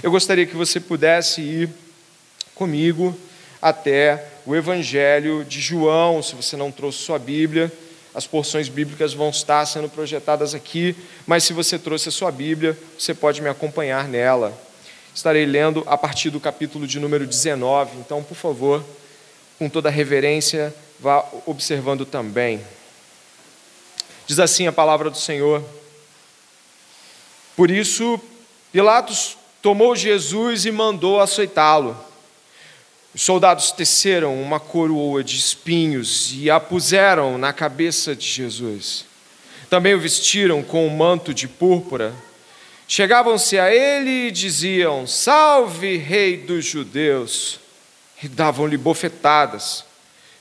Eu gostaria que você pudesse ir comigo até o Evangelho de João, se você não trouxe sua Bíblia. As porções bíblicas vão estar sendo projetadas aqui, mas se você trouxe a sua Bíblia, você pode me acompanhar nela. Estarei lendo a partir do capítulo de número 19, então, por favor, com toda reverência, vá observando também. Diz assim a palavra do Senhor. Por isso, Pilatos tomou Jesus e mandou açoitá-lo. Os soldados teceram uma coroa de espinhos e a puseram na cabeça de Jesus. Também o vestiram com um manto de púrpura. Chegavam-se a ele e diziam: Salve, Rei dos Judeus! E davam-lhe bofetadas.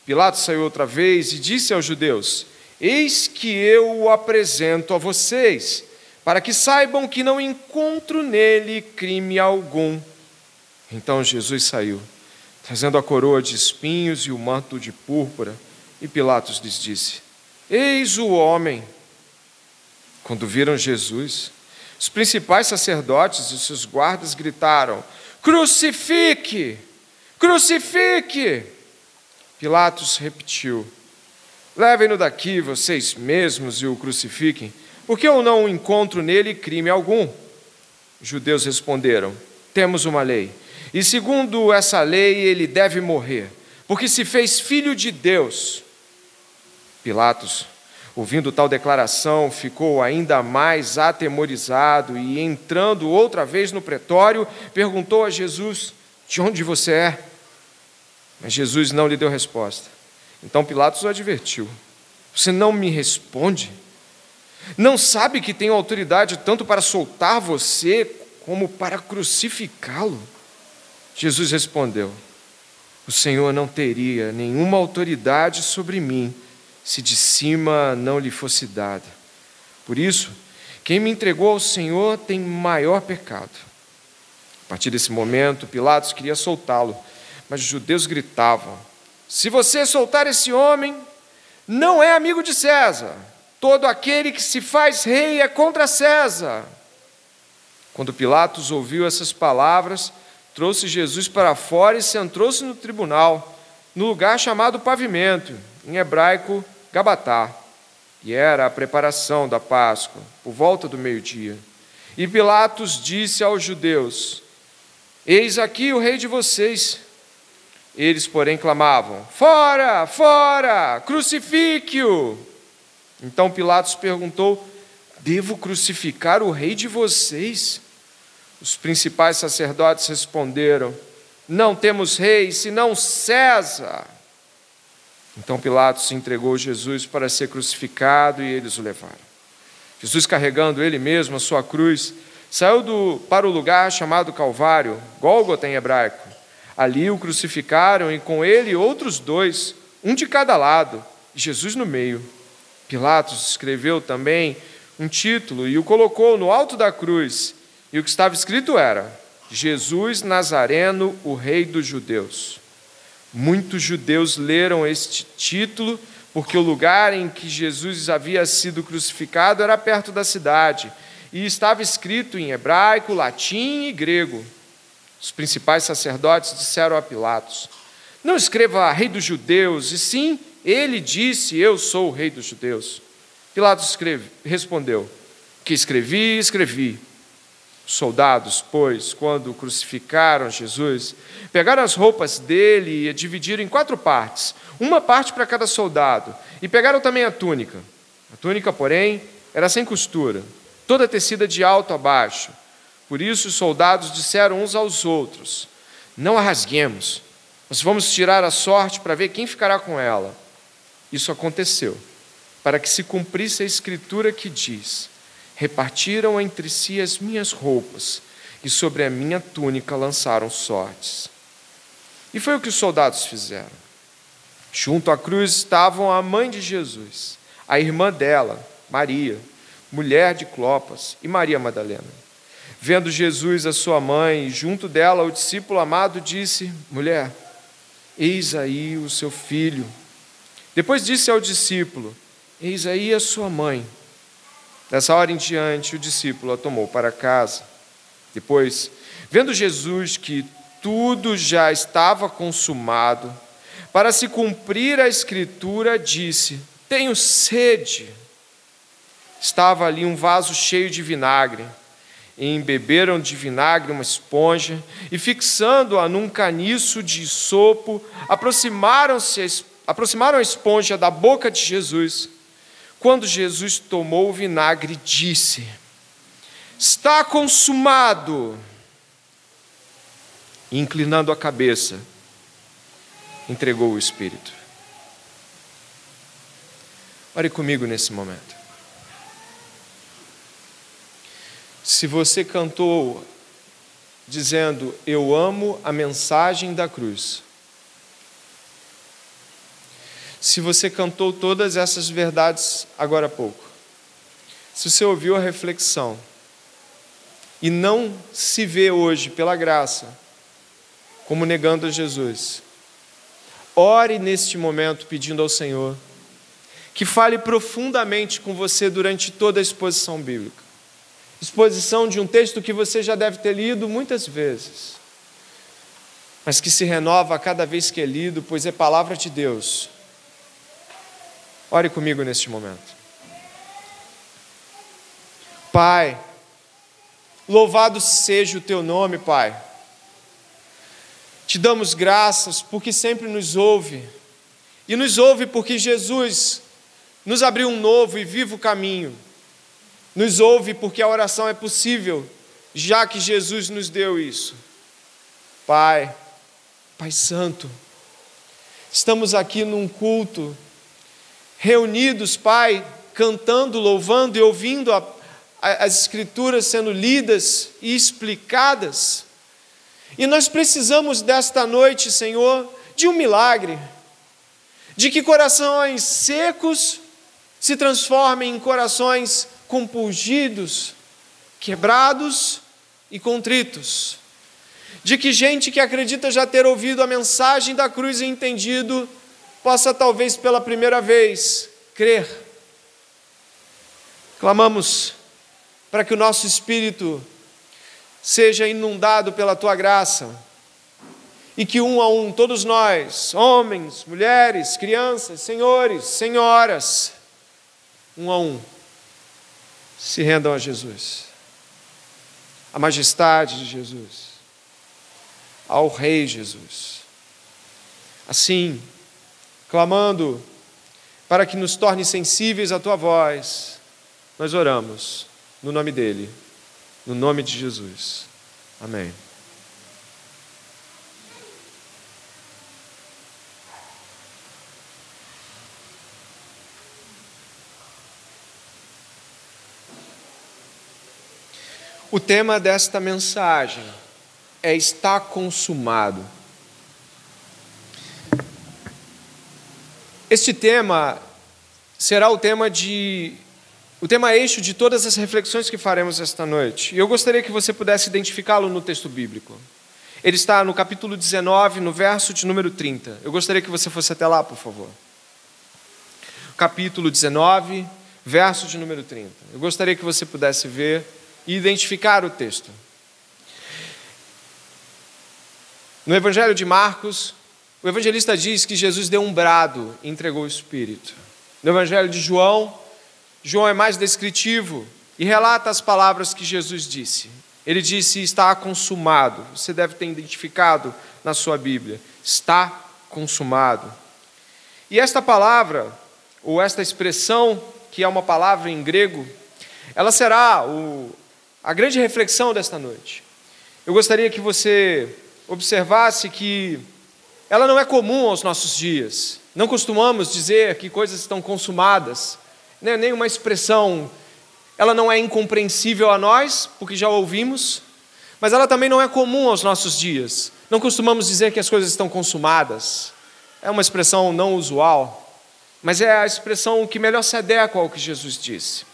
Pilatos saiu outra vez e disse aos judeus: Eis que eu o apresento a vocês, para que saibam que não encontro nele crime algum. Então Jesus saiu trazendo a coroa de espinhos e o manto de púrpura. E Pilatos lhes disse: Eis o homem. Quando viram Jesus, os principais sacerdotes e seus guardas gritaram: Crucifique! Crucifique! Pilatos repetiu: Levem-no daqui, vocês mesmos, e o crucifiquem, porque eu não encontro nele crime algum. Os judeus responderam: Temos uma lei e segundo essa lei, ele deve morrer, porque se fez filho de Deus. Pilatos, ouvindo tal declaração, ficou ainda mais atemorizado e, entrando outra vez no pretório, perguntou a Jesus: De onde você é? Mas Jesus não lhe deu resposta. Então Pilatos o advertiu: Você não me responde? Não sabe que tenho autoridade tanto para soltar você como para crucificá-lo? Jesus respondeu: O Senhor não teria nenhuma autoridade sobre mim se de cima não lhe fosse dada. Por isso, quem me entregou ao Senhor tem maior pecado. A partir desse momento, Pilatos queria soltá-lo, mas os judeus gritavam: Se você soltar esse homem, não é amigo de César. Todo aquele que se faz rei é contra César. Quando Pilatos ouviu essas palavras, trouxe Jesus para fora e sentou-se no tribunal, no lugar chamado pavimento, em hebraico, Gabatá, e era a preparação da Páscoa, por volta do meio-dia. E Pilatos disse aos judeus: Eis aqui o rei de vocês. Eles, porém, clamavam: Fora, fora, crucifique-o. Então Pilatos perguntou: Devo crucificar o rei de vocês? Os principais sacerdotes responderam: Não temos rei senão César. Então Pilatos entregou Jesus para ser crucificado e eles o levaram. Jesus, carregando ele mesmo a sua cruz, saiu do, para o lugar chamado Calvário, Gólgota em hebraico. Ali o crucificaram e com ele outros dois, um de cada lado, e Jesus no meio. Pilatos escreveu também um título e o colocou no alto da cruz e o que estava escrito era: Jesus Nazareno, o Rei dos Judeus. Muitos judeus leram este título porque o lugar em que Jesus havia sido crucificado era perto da cidade e estava escrito em hebraico, latim e grego. Os principais sacerdotes disseram a Pilatos: Não escreva Rei dos Judeus, e sim, ele disse: Eu sou o Rei dos Judeus. Pilatos escreve, respondeu: Que escrevi, escrevi soldados, pois, quando crucificaram Jesus, pegaram as roupas dele e a dividiram em quatro partes, uma parte para cada soldado, e pegaram também a túnica. A túnica, porém, era sem costura, toda tecida de alto a baixo. Por isso os soldados disseram uns aos outros: Não a rasguemos, mas vamos tirar a sorte para ver quem ficará com ela. Isso aconteceu, para que se cumprisse a escritura que diz: repartiram entre si as minhas roupas, e sobre a minha túnica lançaram sortes. E foi o que os soldados fizeram. Junto à cruz estavam a mãe de Jesus, a irmã dela, Maria, mulher de Clopas, e Maria Madalena. Vendo Jesus a sua mãe, e junto dela o discípulo amado, disse: Mulher, eis aí o seu filho. Depois disse ao discípulo: Eis aí a sua mãe. Dessa hora em diante, o discípulo a tomou para casa. Depois, vendo Jesus que tudo já estava consumado, para se cumprir a Escritura, disse: Tenho sede. Estava ali um vaso cheio de vinagre. E embeberam de vinagre uma esponja e, fixando-a num caniço de sopo, aproximaram-se aproximaram a esponja da boca de Jesus. Quando Jesus tomou o vinagre, disse: Está consumado. E, inclinando a cabeça, entregou o Espírito. Ore comigo nesse momento. Se você cantou dizendo, Eu amo a mensagem da cruz. Se você cantou todas essas verdades agora há pouco. Se você ouviu a reflexão e não se vê hoje, pela graça, como negando a Jesus, ore neste momento pedindo ao Senhor que fale profundamente com você durante toda a exposição bíblica exposição de um texto que você já deve ter lido muitas vezes, mas que se renova a cada vez que é lido, pois é palavra de Deus. Ore comigo neste momento. Pai, louvado seja o teu nome, Pai. Te damos graças porque sempre nos ouve, e nos ouve porque Jesus nos abriu um novo e vivo caminho nos ouve porque a oração é possível, já que Jesus nos deu isso. Pai, Pai Santo, estamos aqui num culto, reunidos, Pai, cantando, louvando e ouvindo a, a, as Escrituras sendo lidas e explicadas. E nós precisamos desta noite, Senhor, de um milagre, de que corações secos se transformem em corações compungidos, quebrados e contritos. De que gente que acredita já ter ouvido a mensagem da cruz e entendido, possa talvez pela primeira vez crer. Clamamos para que o nosso espírito seja inundado pela tua graça e que um a um, todos nós, homens, mulheres, crianças, senhores, senhoras, um a um, se rendam a Jesus, à majestade de Jesus, ao Rei Jesus. Assim, clamando para que nos torne sensíveis à tua voz, nós oramos no nome dele, no nome de Jesus. Amém. O tema desta mensagem é está consumado. Este tema será o tema de o tema eixo de todas as reflexões que faremos esta noite. E eu gostaria que você pudesse identificá-lo no texto bíblico. Ele está no capítulo 19, no verso de número 30. Eu gostaria que você fosse até lá, por favor. Capítulo 19, verso de número 30. Eu gostaria que você pudesse ver e identificar o texto. No Evangelho de Marcos, o evangelista diz que Jesus deu um brado e entregou o Espírito. No Evangelho de João, João é mais descritivo e relata as palavras que Jesus disse. Ele disse: Está consumado. Você deve ter identificado na sua Bíblia. Está consumado. E esta palavra, ou esta expressão, que é uma palavra em grego, ela será o, a grande reflexão desta noite. Eu gostaria que você observasse que ela não é comum aos nossos dias. Não costumamos dizer que coisas estão consumadas, né? nem uma expressão, ela não é incompreensível a nós, porque já ouvimos, mas ela também não é comum aos nossos dias. Não costumamos dizer que as coisas estão consumadas. É uma expressão não usual, mas é a expressão que melhor se adequa ao que Jesus disse.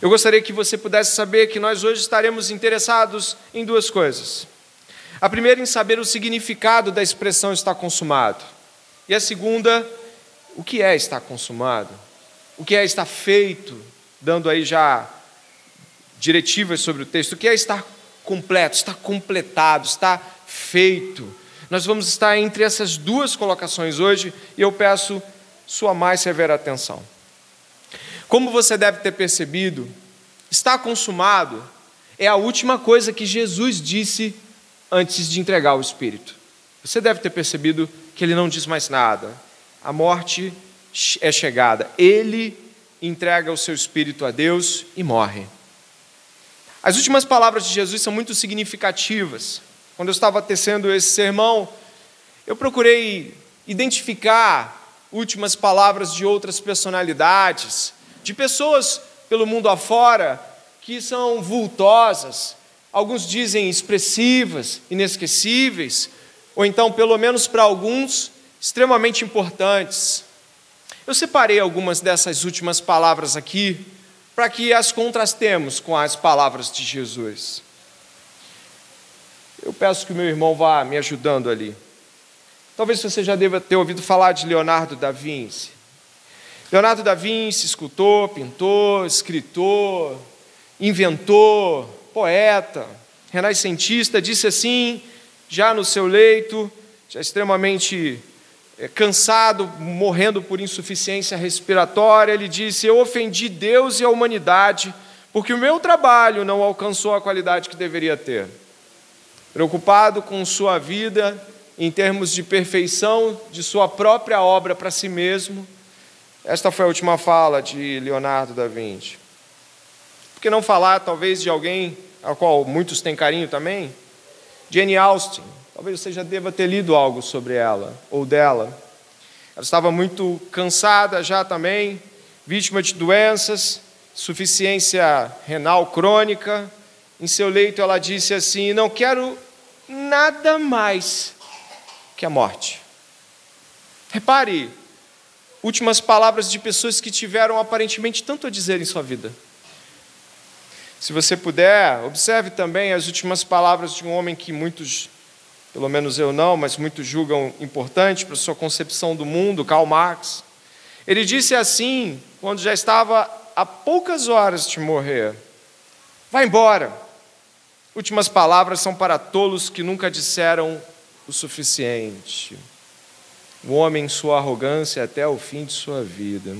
Eu gostaria que você pudesse saber que nós hoje estaremos interessados em duas coisas. A primeira, em saber o significado da expressão está consumado. E a segunda, o que é estar consumado? O que é estar feito? Dando aí já diretivas sobre o texto. O que é estar completo, está completado, está feito. Nós vamos estar entre essas duas colocações hoje e eu peço sua mais severa atenção. Como você deve ter percebido, está consumado é a última coisa que Jesus disse antes de entregar o Espírito. Você deve ter percebido que ele não diz mais nada. A morte é chegada. Ele entrega o seu espírito a Deus e morre. As últimas palavras de Jesus são muito significativas. Quando eu estava tecendo esse sermão, eu procurei identificar últimas palavras de outras personalidades, de pessoas pelo mundo afora que são vultosas, alguns dizem expressivas, inesquecíveis, ou então, pelo menos para alguns, extremamente importantes. Eu separei algumas dessas últimas palavras aqui para que as contrastemos com as palavras de Jesus. Eu peço que o meu irmão vá me ajudando ali. Talvez você já deva ter ouvido falar de Leonardo da Vinci. Leonardo da Vinci, escultor, pintor, escritor, inventor, poeta, renascentista, disse assim, já no seu leito, já extremamente é, cansado, morrendo por insuficiência respiratória, ele disse: Eu ofendi Deus e a humanidade, porque o meu trabalho não alcançou a qualidade que deveria ter. Preocupado com sua vida, em termos de perfeição de sua própria obra para si mesmo, esta foi a última fala de Leonardo da Vinci. Que não falar, talvez, de alguém a qual muitos têm carinho também? Jane Austen, Talvez você já deva ter lido algo sobre ela ou dela. Ela estava muito cansada já também, vítima de doenças, suficiência renal crônica. Em seu leito ela disse assim: Não quero nada mais que a morte. Repare, últimas palavras de pessoas que tiveram aparentemente tanto a dizer em sua vida. Se você puder, observe também as últimas palavras de um homem que muitos pelo menos eu não, mas muitos julgam importante para sua concepção do mundo, Karl Marx. Ele disse assim, quando já estava a poucas horas de morrer: Vá embora. Últimas palavras são para tolos que nunca disseram o suficiente. O homem, em sua arrogância, até o fim de sua vida.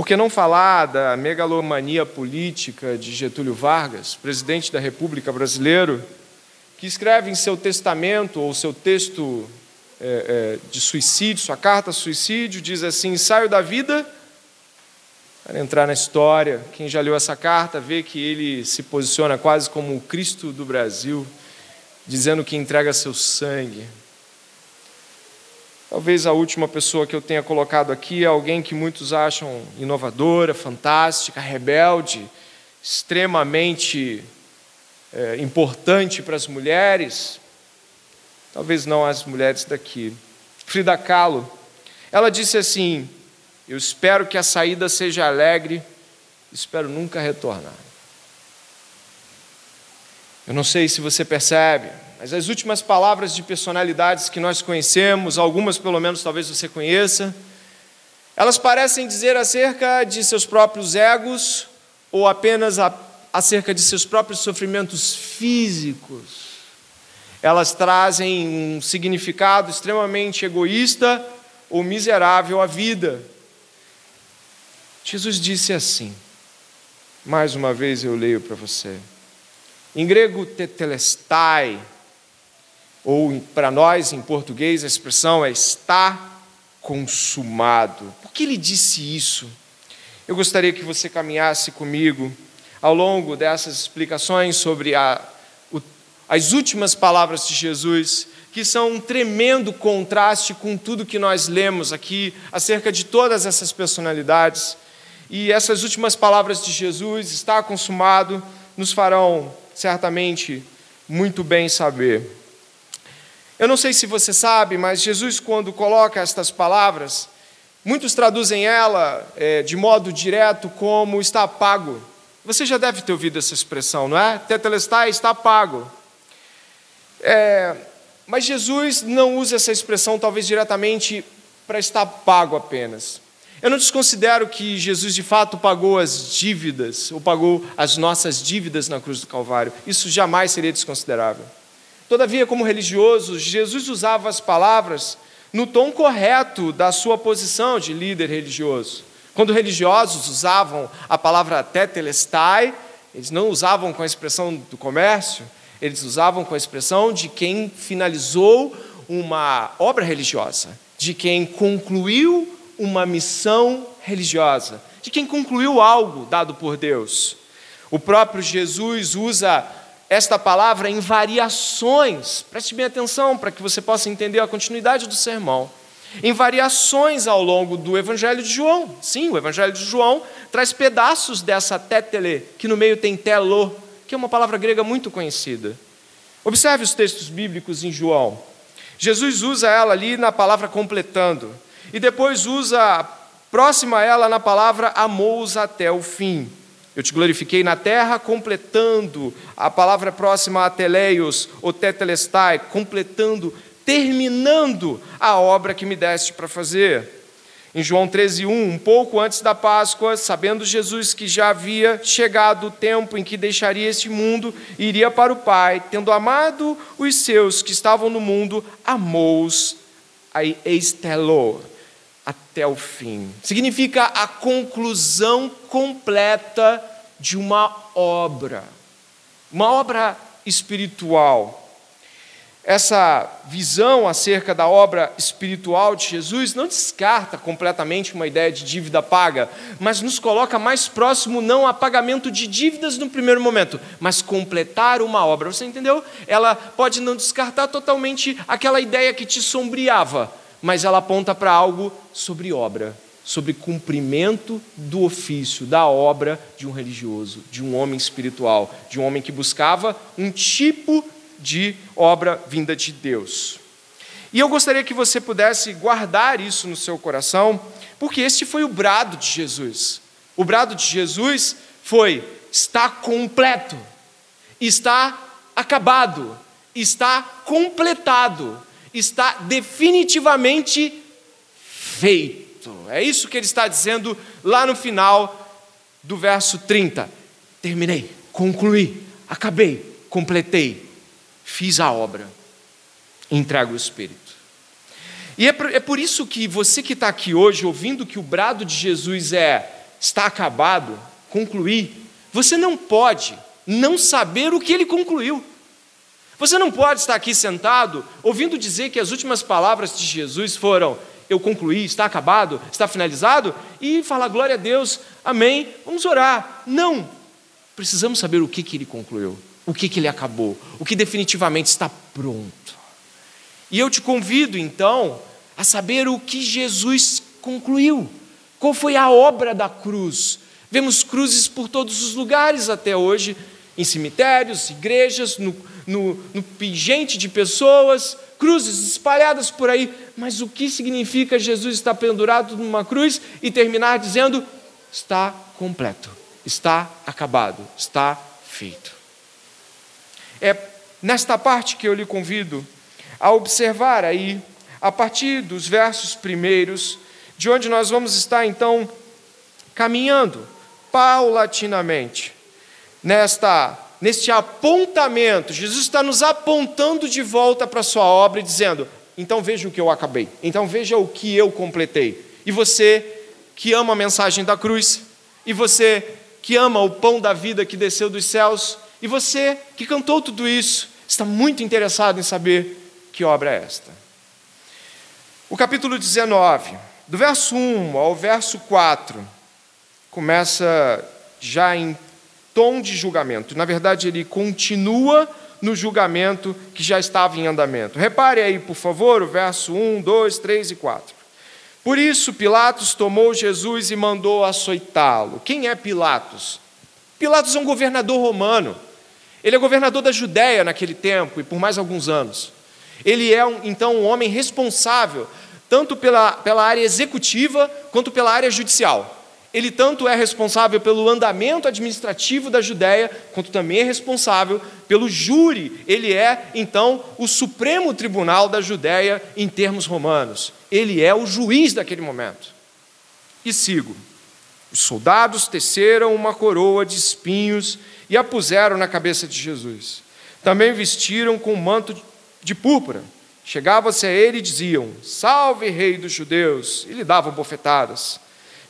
Por que não falar da megalomania política de Getúlio Vargas, presidente da República Brasileira? que escreve em seu testamento ou seu texto é, é, de suicídio, sua carta suicídio, diz assim: saio da vida para entrar na história. Quem já leu essa carta vê que ele se posiciona quase como o Cristo do Brasil, dizendo que entrega seu sangue. Talvez a última pessoa que eu tenha colocado aqui é alguém que muitos acham inovadora, fantástica, rebelde, extremamente é, importante para as mulheres, talvez não as mulheres daqui. Frida Kahlo, ela disse assim: Eu espero que a saída seja alegre, espero nunca retornar. Eu não sei se você percebe, mas as últimas palavras de personalidades que nós conhecemos, algumas pelo menos talvez você conheça, elas parecem dizer acerca de seus próprios egos ou apenas a acerca de seus próprios sofrimentos físicos. Elas trazem um significado extremamente egoísta ou miserável à vida. Jesus disse assim, mais uma vez eu leio para você. Em grego, tetelestai, ou para nós em português a expressão é está consumado. Por que ele disse isso? Eu gostaria que você caminhasse comigo ao longo dessas explicações sobre a, o, as últimas palavras de Jesus, que são um tremendo contraste com tudo que nós lemos aqui acerca de todas essas personalidades. E essas últimas palavras de Jesus, está consumado, nos farão certamente muito bem saber. Eu não sei se você sabe, mas Jesus, quando coloca estas palavras, muitos traduzem ela é, de modo direto como está pago. Você já deve ter ouvido essa expressão, não é? Tetelestai está pago. É, mas Jesus não usa essa expressão, talvez diretamente, para estar pago apenas. Eu não desconsidero que Jesus de fato pagou as dívidas, ou pagou as nossas dívidas na cruz do Calvário. Isso jamais seria desconsiderável. Todavia, como religioso, Jesus usava as palavras no tom correto da sua posição de líder religioso. Quando religiosos usavam a palavra tetelestai, eles não usavam com a expressão do comércio, eles usavam com a expressão de quem finalizou uma obra religiosa, de quem concluiu uma missão religiosa, de quem concluiu algo dado por Deus. O próprio Jesus usa esta palavra em variações, preste bem atenção para que você possa entender a continuidade do sermão. Em variações ao longo do Evangelho de João. Sim, o Evangelho de João traz pedaços dessa tétele, que no meio tem telo, que é uma palavra grega muito conhecida. Observe os textos bíblicos em João. Jesus usa ela ali na palavra completando. E depois usa próxima a ela na palavra amou-os até o fim. Eu te glorifiquei na terra, completando a palavra próxima a teleios, ou tetelestai, completando, terminando a obra que me deste para fazer. Em João 13, 1, um pouco antes da Páscoa, sabendo Jesus que já havia chegado o tempo em que deixaria este mundo iria para o Pai, tendo amado os seus que estavam no mundo, amou-os, eistelou até o fim. Significa a conclusão completa de uma obra, uma obra espiritual. Essa visão acerca da obra espiritual de Jesus não descarta completamente uma ideia de dívida paga, mas nos coloca mais próximo não a pagamento de dívidas no primeiro momento, mas completar uma obra. Você entendeu? Ela pode não descartar totalmente aquela ideia que te sombreava, mas ela aponta para algo sobre obra, sobre cumprimento do ofício, da obra de um religioso, de um homem espiritual, de um homem que buscava um tipo de obra vinda de Deus. E eu gostaria que você pudesse guardar isso no seu coração, porque este foi o brado de Jesus. O brado de Jesus foi: está completo, está acabado, está completado está definitivamente feito. É isso que ele está dizendo lá no final do verso 30. Terminei, concluí, acabei, completei, fiz a obra, entrego o Espírito. E é por, é por isso que você que está aqui hoje, ouvindo que o brado de Jesus é está acabado, concluí, você não pode não saber o que ele concluiu. Você não pode estar aqui sentado ouvindo dizer que as últimas palavras de Jesus foram: Eu concluí, está acabado, está finalizado, e falar glória a Deus, amém, vamos orar. Não. Precisamos saber o que, que ele concluiu, o que, que ele acabou, o que definitivamente está pronto. E eu te convido então a saber o que Jesus concluiu, qual foi a obra da cruz. Vemos cruzes por todos os lugares até hoje, em cemitérios, igrejas, no, no, no pingente de pessoas, cruzes espalhadas por aí. Mas o que significa Jesus estar pendurado numa cruz e terminar dizendo: está completo, está acabado, está feito? É nesta parte que eu lhe convido a observar aí, a partir dos versos primeiros, de onde nós vamos estar então caminhando paulatinamente nesta neste apontamento. Jesus está nos apontando de volta para a sua obra e dizendo: então veja o que eu acabei, então veja o que eu completei. E você que ama a mensagem da cruz, e você que ama o pão da vida que desceu dos céus, e você que cantou tudo isso, está muito interessado em saber que obra é esta. O capítulo 19, do verso 1 ao verso 4, começa já em tom de julgamento. Na verdade, ele continua no julgamento que já estava em andamento. Repare aí, por favor, o verso 1, 2, 3 e 4. Por isso, Pilatos tomou Jesus e mandou açoitá-lo. Quem é Pilatos? Pilatos é um governador romano. Ele é governador da Judéia naquele tempo e por mais alguns anos. Ele é, então, um homem responsável tanto pela, pela área executiva quanto pela área judicial. Ele tanto é responsável pelo andamento administrativo da Judéia, quanto também é responsável pelo júri. Ele é, então, o Supremo Tribunal da Judéia em termos romanos. Ele é o juiz daquele momento. e sigo. Os soldados teceram uma coroa de espinhos e a puseram na cabeça de Jesus. Também vestiram com um manto de púrpura. Chegavam-se a ele e diziam: Salve, rei dos judeus! E lhe davam bofetadas.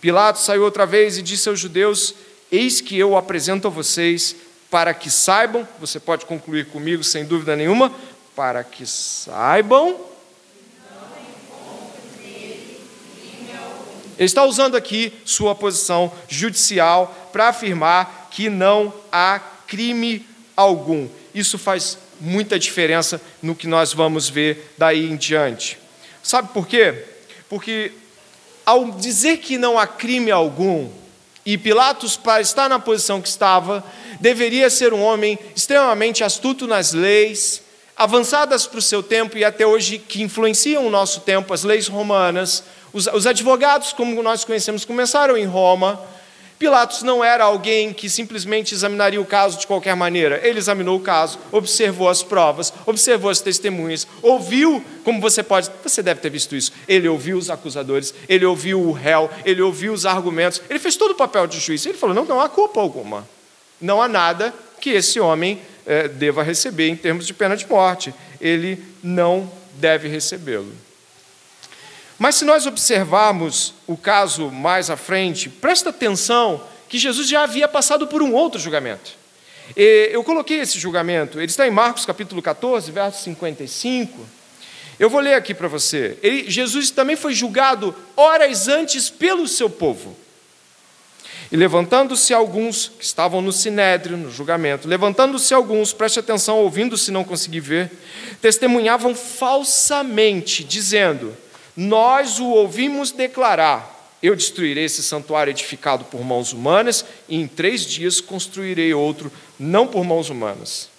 Pilatos saiu outra vez e disse aos judeus: Eis que eu apresento a vocês para que saibam, você pode concluir comigo sem dúvida nenhuma, para que saibam. Ele está usando aqui sua posição judicial para afirmar que não há crime algum. Isso faz muita diferença no que nós vamos ver daí em diante. Sabe por quê? Porque ao dizer que não há crime algum, e Pilatos, para estar na posição que estava, deveria ser um homem extremamente astuto nas leis, avançadas para o seu tempo e até hoje que influenciam o nosso tempo, as leis romanas. Os, os advogados, como nós conhecemos, começaram em Roma. Pilatos não era alguém que simplesmente examinaria o caso de qualquer maneira. Ele examinou o caso, observou as provas, observou as testemunhas, ouviu, como você pode, você deve ter visto isso. Ele ouviu os acusadores, ele ouviu o réu, ele ouviu os argumentos, ele fez todo o papel de juiz. Ele falou: não, não há culpa alguma. Não há nada que esse homem é, deva receber em termos de pena de morte. Ele não deve recebê-lo. Mas se nós observarmos o caso mais à frente, presta atenção que Jesus já havia passado por um outro julgamento. Eu coloquei esse julgamento, ele está em Marcos capítulo 14, verso 55. Eu vou ler aqui para você. Ele, Jesus também foi julgado horas antes pelo seu povo. E levantando-se alguns, que estavam no sinédrio, no julgamento, levantando-se alguns, preste atenção, ouvindo se não conseguir ver, testemunhavam falsamente, dizendo: nós o ouvimos declarar: Eu destruirei esse santuário edificado por mãos humanas, e em três dias construirei outro, não por mãos humanas.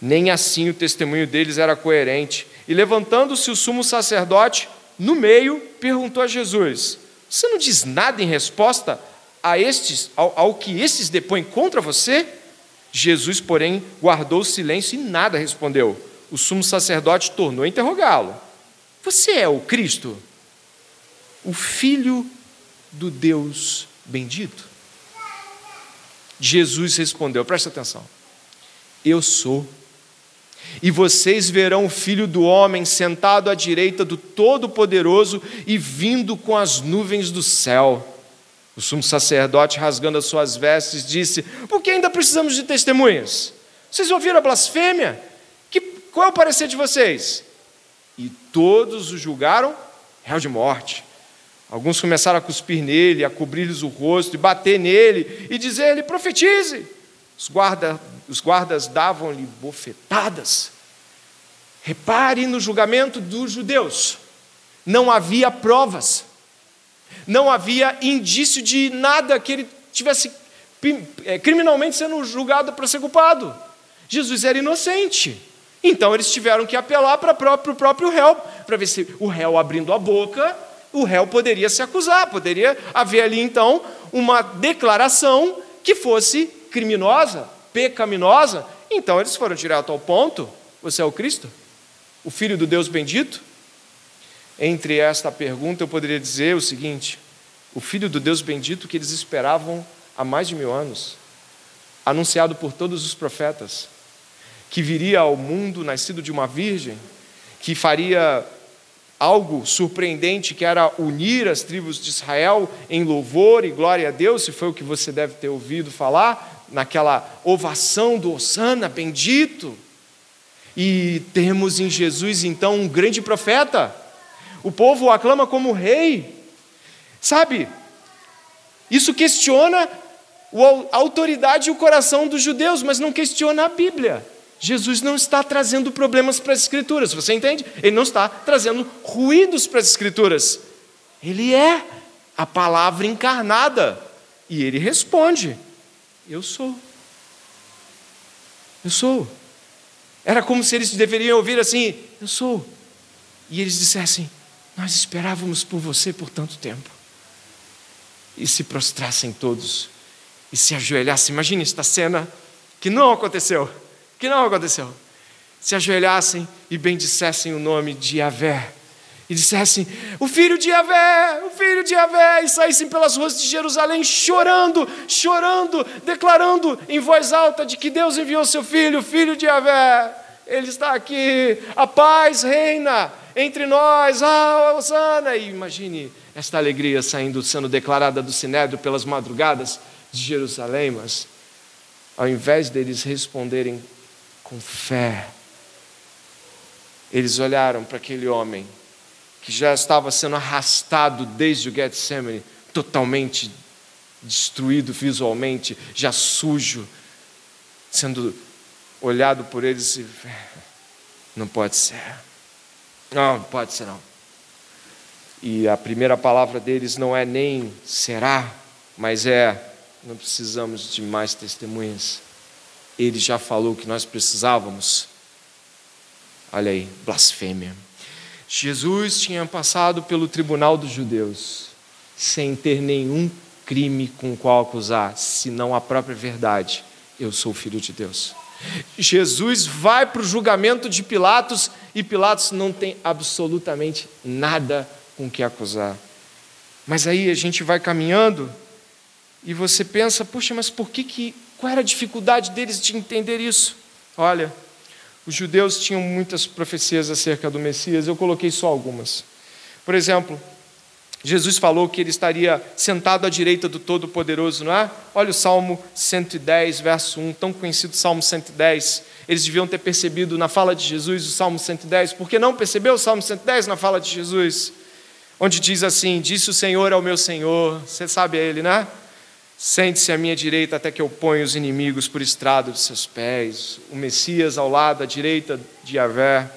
Nem assim o testemunho deles era coerente. E levantando-se o sumo sacerdote, no meio, perguntou a Jesus: Você não diz nada em resposta a estes, ao, ao que estes depõem contra você? Jesus, porém, guardou silêncio e nada respondeu. O sumo sacerdote tornou a interrogá-lo. Você é o Cristo? O Filho do Deus bendito? Jesus respondeu, presta atenção. Eu sou. E vocês verão o Filho do Homem sentado à direita do Todo-Poderoso e vindo com as nuvens do céu. O sumo sacerdote, rasgando as suas vestes, disse: Por que ainda precisamos de testemunhas? Vocês ouviram a blasfêmia? Que, qual é o parecer de vocês? E todos o julgaram réu de morte. Alguns começaram a cuspir nele, a cobrir-lhes o rosto e bater nele e dizer-lhe: profetize. Os, guarda, os guardas davam-lhe bofetadas. Repare no julgamento dos judeus: não havia provas, não havia indício de nada que ele tivesse é, criminalmente sendo julgado para ser culpado. Jesus era inocente. Então eles tiveram que apelar para o próprio réu, para ver se o réu abrindo a boca, o réu poderia se acusar, poderia haver ali então uma declaração que fosse criminosa, pecaminosa. Então eles foram direto ao ponto: você é o Cristo? O Filho do Deus bendito? Entre esta pergunta eu poderia dizer o seguinte: o Filho do Deus bendito que eles esperavam há mais de mil anos, anunciado por todos os profetas que viria ao mundo nascido de uma virgem, que faria algo surpreendente, que era unir as tribos de Israel em louvor e glória a Deus, se foi o que você deve ter ouvido falar, naquela ovação do Osana, bendito. E temos em Jesus então um grande profeta. O povo o aclama como rei. Sabe? Isso questiona a autoridade e o coração dos judeus, mas não questiona a Bíblia. Jesus não está trazendo problemas para as Escrituras, você entende? Ele não está trazendo ruídos para as Escrituras. Ele é a palavra encarnada. E ele responde: Eu sou. Eu sou. Era como se eles deveriam ouvir assim: Eu sou. E eles dissessem: Nós esperávamos por você por tanto tempo. E se prostrassem todos e se ajoelhassem. Imagine esta cena que não aconteceu que não aconteceu. Se ajoelhassem e bendissessem o nome de Yahvé. e dissessem: O filho de Yahvé, o filho de Yahvé, e saíssem pelas ruas de Jerusalém chorando, chorando, declarando em voz alta de que Deus enviou seu filho, o filho de Yahvé. Ele está aqui, a paz reina entre nós, ah, Osana! E imagine esta alegria saindo, sendo declarada do Sinédrio pelas madrugadas de Jerusalém, mas ao invés deles responderem com fé, eles olharam para aquele homem que já estava sendo arrastado desde o Getsemane, totalmente destruído visualmente, já sujo, sendo olhado por eles e não pode ser. Não, não pode ser não. E a primeira palavra deles não é nem será, mas é não precisamos de mais testemunhas. Ele já falou que nós precisávamos. Olha aí, blasfêmia. Jesus tinha passado pelo tribunal dos judeus sem ter nenhum crime com o qual acusar, senão a própria verdade. Eu sou filho de Deus. Jesus vai para o julgamento de Pilatos e Pilatos não tem absolutamente nada com que acusar. Mas aí a gente vai caminhando e você pensa, puxa, mas por que, que qual era a dificuldade deles de entender isso? Olha, os judeus tinham muitas profecias acerca do Messias, eu coloquei só algumas. Por exemplo, Jesus falou que ele estaria sentado à direita do Todo-Poderoso, não é? Olha o Salmo 110, verso 1, tão conhecido Salmo 110. Eles deviam ter percebido na fala de Jesus o Salmo 110. Por que não percebeu o Salmo 110 na fala de Jesus? Onde diz assim: Disse o Senhor ao meu Senhor, você sabe ele, né? Sente-se à minha direita até que eu ponha os inimigos por estrado de seus pés. O Messias ao lado, à direita de Yahvé.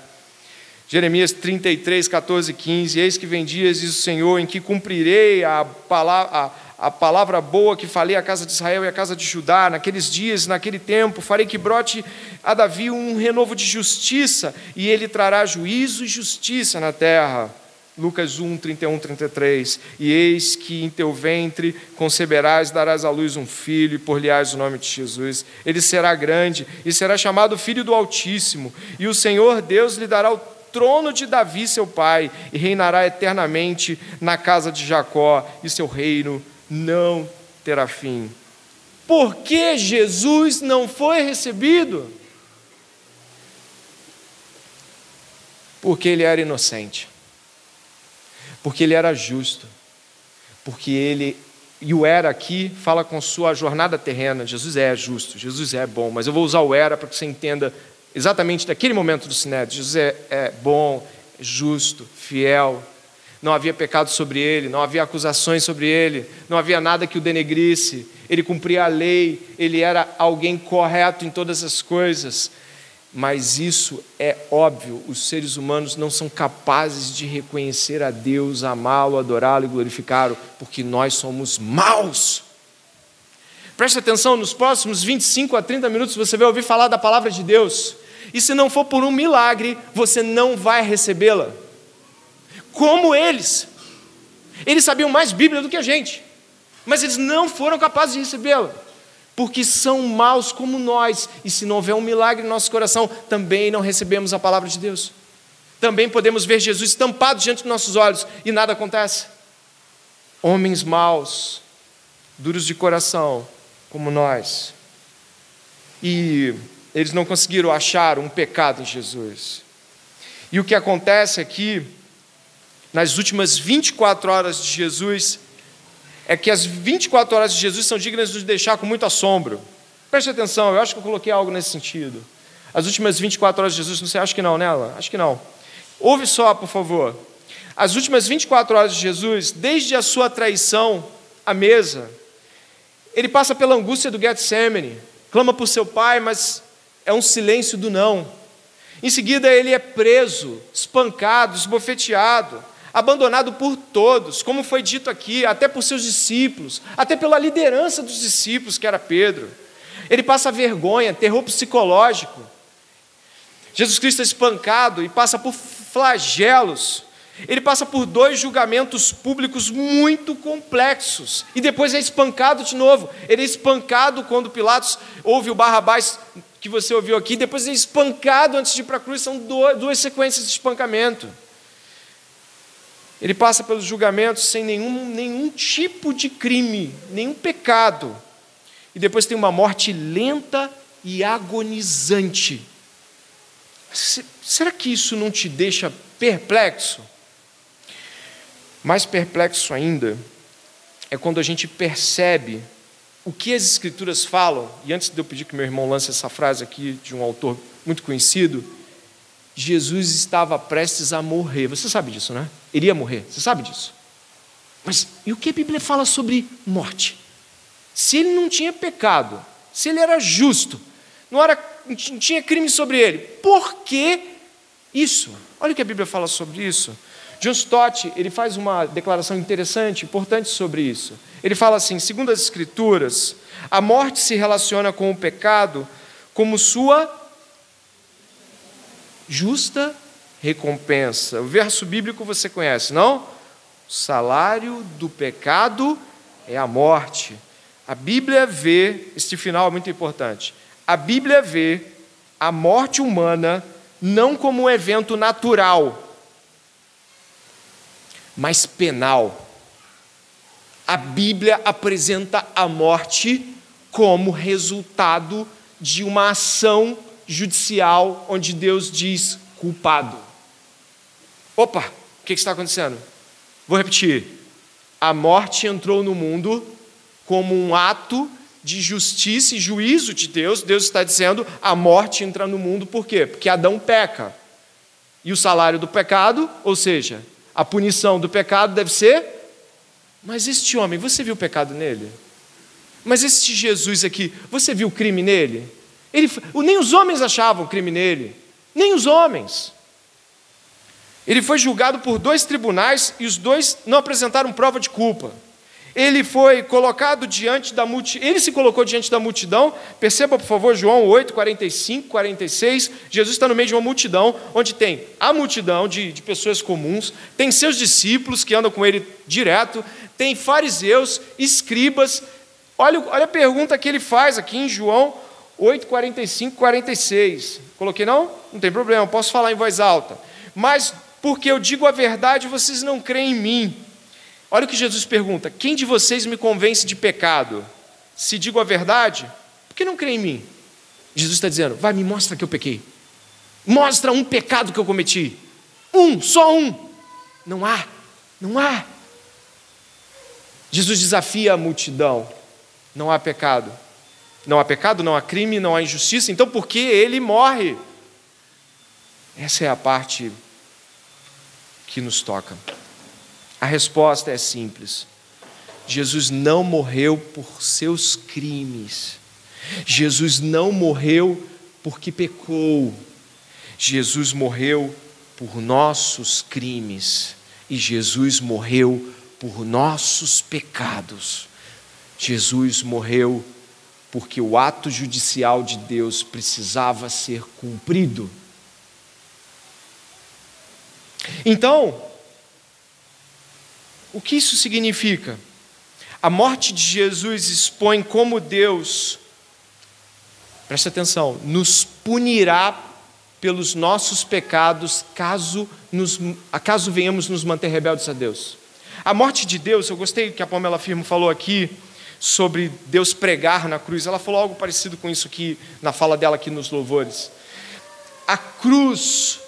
Jeremias 33, 14 e 15. Eis que vem dias, diz o Senhor, em que cumprirei a palavra, a, a palavra boa que falei à casa de Israel e à casa de Judá. Naqueles dias, naquele tempo, farei que brote a Davi um renovo de justiça, e ele trará juízo e justiça na terra Lucas 1, 31, 33. E eis que em teu ventre conceberás, darás à luz um filho, e por-lhe-ás o nome de Jesus. Ele será grande e será chamado Filho do Altíssimo. E o Senhor Deus lhe dará o trono de Davi, seu pai, e reinará eternamente na casa de Jacó, e seu reino não terá fim. Por que Jesus não foi recebido? Porque ele era inocente porque ele era justo, porque ele e o era aqui fala com sua jornada terrena. Jesus é justo, Jesus é bom, mas eu vou usar o era para que você entenda exatamente daquele momento do Sinédrio. Jesus é, é bom, é justo, fiel. Não havia pecado sobre ele, não havia acusações sobre ele, não havia nada que o denegrisse. Ele cumpria a lei, ele era alguém correto em todas as coisas mas isso é óbvio, os seres humanos não são capazes de reconhecer a Deus, amá-lo, adorá-lo e glorificá-lo, porque nós somos maus. Preste atenção, nos próximos 25 a 30 minutos você vai ouvir falar da palavra de Deus, e se não for por um milagre, você não vai recebê-la. Como eles, eles sabiam mais Bíblia do que a gente, mas eles não foram capazes de recebê-la porque são maus como nós, e se não houver um milagre no nosso coração, também não recebemos a palavra de Deus. Também podemos ver Jesus estampado diante dos nossos olhos e nada acontece. Homens maus, duros de coração, como nós. E eles não conseguiram achar um pecado em Jesus. E o que acontece aqui, nas últimas 24 horas de Jesus, é que as 24 horas de Jesus são dignas de nos deixar com muito assombro. Preste atenção, eu acho que eu coloquei algo nesse sentido. As últimas 24 horas de Jesus, você acha que não, nela? Acho que não. Ouve só, por favor. As últimas 24 horas de Jesus, desde a sua traição à mesa, ele passa pela angústia do Getsemane, clama por seu pai, mas é um silêncio do não. Em seguida, ele é preso, espancado, esbofeteado abandonado por todos, como foi dito aqui, até por seus discípulos, até pela liderança dos discípulos, que era Pedro. Ele passa vergonha, terror psicológico. Jesus Cristo é espancado e passa por flagelos. Ele passa por dois julgamentos públicos muito complexos e depois é espancado de novo. Ele é espancado quando Pilatos ouve o Barrabás que você ouviu aqui, depois é espancado antes de ir para a cruz. São duas sequências de espancamento. Ele passa pelos julgamentos sem nenhum, nenhum tipo de crime, nenhum pecado. E depois tem uma morte lenta e agonizante. Será que isso não te deixa perplexo? Mais perplexo ainda é quando a gente percebe o que as Escrituras falam, e antes de eu pedir que meu irmão lance essa frase aqui de um autor muito conhecido, Jesus estava prestes a morrer. Você sabe disso, né? Ele ia morrer, você sabe disso. Mas e o que a Bíblia fala sobre morte? Se ele não tinha pecado, se ele era justo, não, era, não tinha crime sobre ele, por que isso? Olha o que a Bíblia fala sobre isso. John Stott ele faz uma declaração interessante, importante sobre isso. Ele fala assim: segundo as Escrituras, a morte se relaciona com o pecado como sua justa recompensa. O verso bíblico você conhece, não? O salário do pecado é a morte. A Bíblia vê, este final é muito importante. A Bíblia vê a morte humana não como um evento natural, mas penal. A Bíblia apresenta a morte como resultado de uma ação judicial onde Deus diz culpado. Opa, o que está acontecendo? Vou repetir. A morte entrou no mundo como um ato de justiça e juízo de Deus. Deus está dizendo: a morte entra no mundo por quê? Porque Adão peca. E o salário do pecado, ou seja, a punição do pecado deve ser. Mas este homem, você viu o pecado nele? Mas este Jesus aqui, você viu o crime nele? Ele, nem os homens achavam crime nele, nem os homens. Ele foi julgado por dois tribunais e os dois não apresentaram prova de culpa. Ele foi colocado diante da multidão, ele se colocou diante da multidão, perceba por favor João 8, 45, 46, Jesus está no meio de uma multidão, onde tem a multidão de, de pessoas comuns, tem seus discípulos que andam com ele direto, tem fariseus, escribas, olha, olha a pergunta que ele faz aqui em João 8, 45, 46, coloquei não? Não tem problema, posso falar em voz alta, mas porque eu digo a verdade, vocês não creem em mim, Olha o que Jesus pergunta: Quem de vocês me convence de pecado? Se digo a verdade, por que não crê em mim? Jesus está dizendo: Vai, me mostra que eu pequei. Mostra um pecado que eu cometi. Um, só um. Não há, não há. Jesus desafia a multidão: Não há pecado. Não há pecado, não há crime, não há injustiça. Então por que ele morre? Essa é a parte que nos toca. A resposta é simples. Jesus não morreu por seus crimes. Jesus não morreu porque pecou. Jesus morreu por nossos crimes. E Jesus morreu por nossos pecados. Jesus morreu porque o ato judicial de Deus precisava ser cumprido. Então, o que isso significa? A morte de Jesus expõe como Deus, preste atenção, nos punirá pelos nossos pecados caso, nos, caso venhamos nos manter rebeldes a Deus. A morte de Deus, eu gostei que a Pamela Firmo falou aqui sobre Deus pregar na cruz. Ela falou algo parecido com isso aqui na fala dela aqui nos louvores. A cruz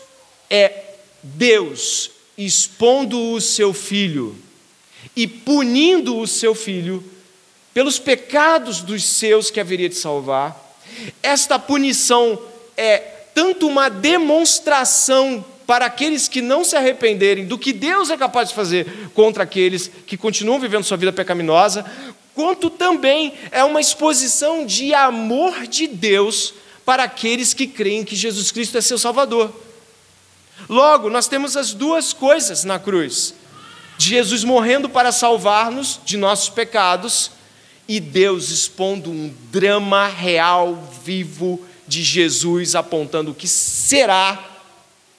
é Deus expondo o seu filho e punindo o seu filho pelos pecados dos seus que haveria de salvar. Esta punição é tanto uma demonstração para aqueles que não se arrependerem do que Deus é capaz de fazer contra aqueles que continuam vivendo sua vida pecaminosa, quanto também é uma exposição de amor de Deus para aqueles que creem que Jesus Cristo é seu Salvador. Logo, nós temos as duas coisas na cruz de Jesus morrendo para salvar-nos de nossos pecados e Deus expondo um drama real, vivo de Jesus apontando o que será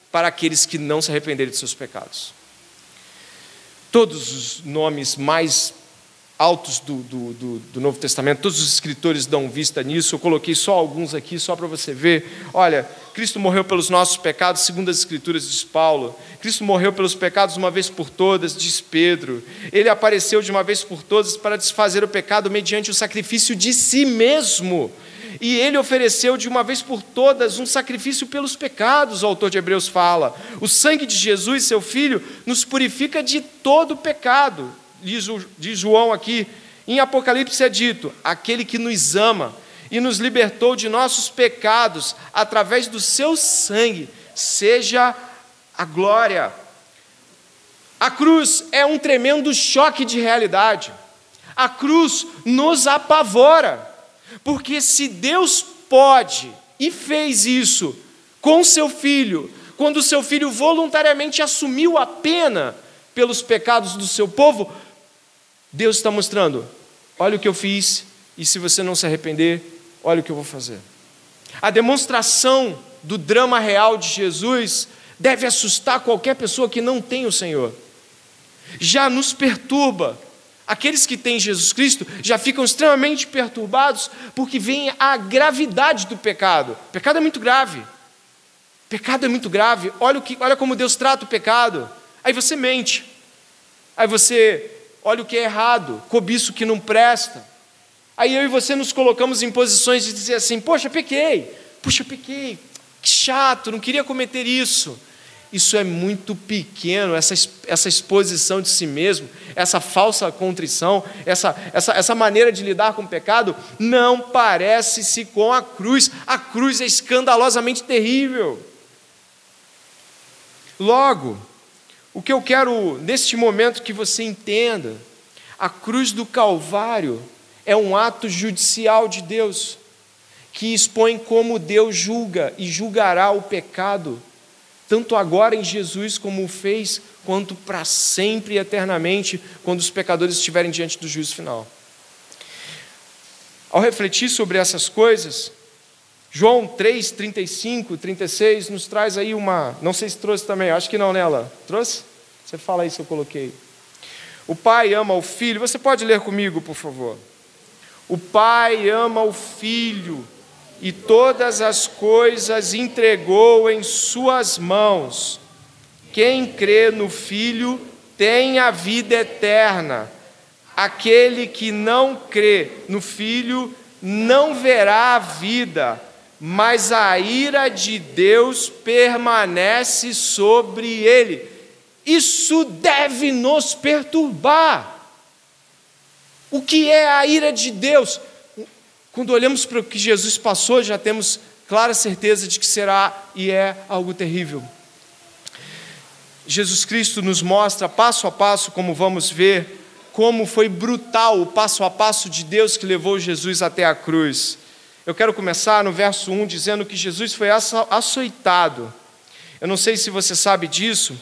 para aqueles que não se arrependerem de seus pecados. Todos os nomes mais altos do, do, do, do, Novo Testamento, todos os escritores dão vista nisso, eu coloquei só alguns aqui, só para você ver. Olha, Cristo morreu pelos nossos pecados, segundo as escrituras, diz Paulo. Cristo morreu pelos pecados uma vez por todas, diz Pedro. Ele apareceu de uma vez por todas para desfazer o pecado mediante o sacrifício de si mesmo. E ele ofereceu de uma vez por todas um sacrifício pelos pecados, o autor de Hebreus fala. O sangue de Jesus, seu filho, nos purifica de todo pecado diz João aqui, em Apocalipse é dito: aquele que nos ama e nos libertou de nossos pecados através do seu sangue, seja a glória. A cruz é um tremendo choque de realidade. A cruz nos apavora, porque se Deus pode e fez isso com seu filho, quando seu filho voluntariamente assumiu a pena pelos pecados do seu povo, Deus está mostrando: olha o que eu fiz, e se você não se arrepender, olha o que eu vou fazer. A demonstração do drama real de Jesus deve assustar qualquer pessoa que não tem o Senhor. Já nos perturba. Aqueles que têm Jesus Cristo já ficam extremamente perturbados porque vem a gravidade do pecado. O pecado é muito grave. O pecado é muito grave. Olha, o que, olha como Deus trata o pecado. Aí você mente. Aí você olha o que é errado, cobiço que não presta. Aí eu e você nos colocamos em posições de dizer assim: poxa, pequei, puxa, pequei, que chato, não queria cometer isso. Isso é muito pequeno, essa, essa exposição de si mesmo, essa falsa contrição, essa, essa, essa maneira de lidar com o pecado, não parece-se com a cruz. A cruz é escandalosamente terrível. Logo, o que eu quero neste momento que você entenda, a cruz do Calvário é um ato judicial de Deus, que expõe como Deus julga e julgará o pecado, tanto agora em Jesus como o fez, quanto para sempre e eternamente, quando os pecadores estiverem diante do juízo final. Ao refletir sobre essas coisas, João 3, 35, 36 nos traz aí uma. Não sei se trouxe também, acho que não, nela. Né, trouxe? Você fala se eu coloquei. O pai ama o filho. Você pode ler comigo, por favor? O pai ama o filho e todas as coisas entregou em suas mãos. Quem crê no filho tem a vida eterna. Aquele que não crê no filho não verá a vida, mas a ira de Deus permanece sobre ele. Isso deve nos perturbar. O que é a ira de Deus? Quando olhamos para o que Jesus passou, já temos clara certeza de que será e é algo terrível. Jesus Cristo nos mostra passo a passo, como vamos ver, como foi brutal o passo a passo de Deus que levou Jesus até a cruz. Eu quero começar no verso 1 dizendo que Jesus foi açoitado. Eu não sei se você sabe disso,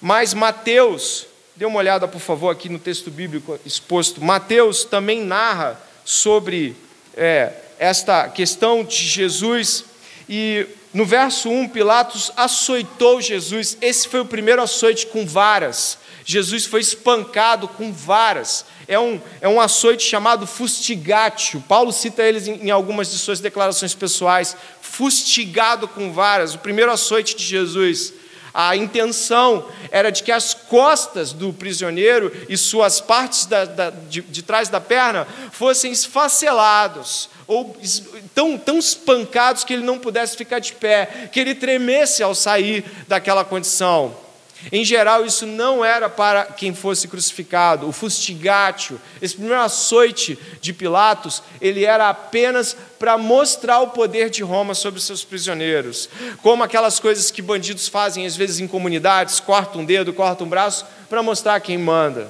mas Mateus, dê uma olhada por favor aqui no texto bíblico exposto. Mateus também narra sobre é, esta questão de Jesus. E no verso 1, Pilatos açoitou Jesus. Esse foi o primeiro açoite com varas. Jesus foi espancado com varas. É um, é um açoite chamado fustigatio. Paulo cita eles em, em algumas de suas declarações pessoais. Fustigado com varas, o primeiro açoite de Jesus. A intenção era de que as costas do prisioneiro e suas partes da, da, de, de trás da perna fossem esfacelados, ou tão, tão espancados que ele não pudesse ficar de pé, que ele tremesse ao sair daquela condição. Em geral, isso não era para quem fosse crucificado. O fustigatio, esse primeiro açoite de Pilatos, ele era apenas para mostrar o poder de Roma sobre seus prisioneiros. Como aquelas coisas que bandidos fazem, às vezes, em comunidades, cortam um dedo, cortam um braço, para mostrar quem manda.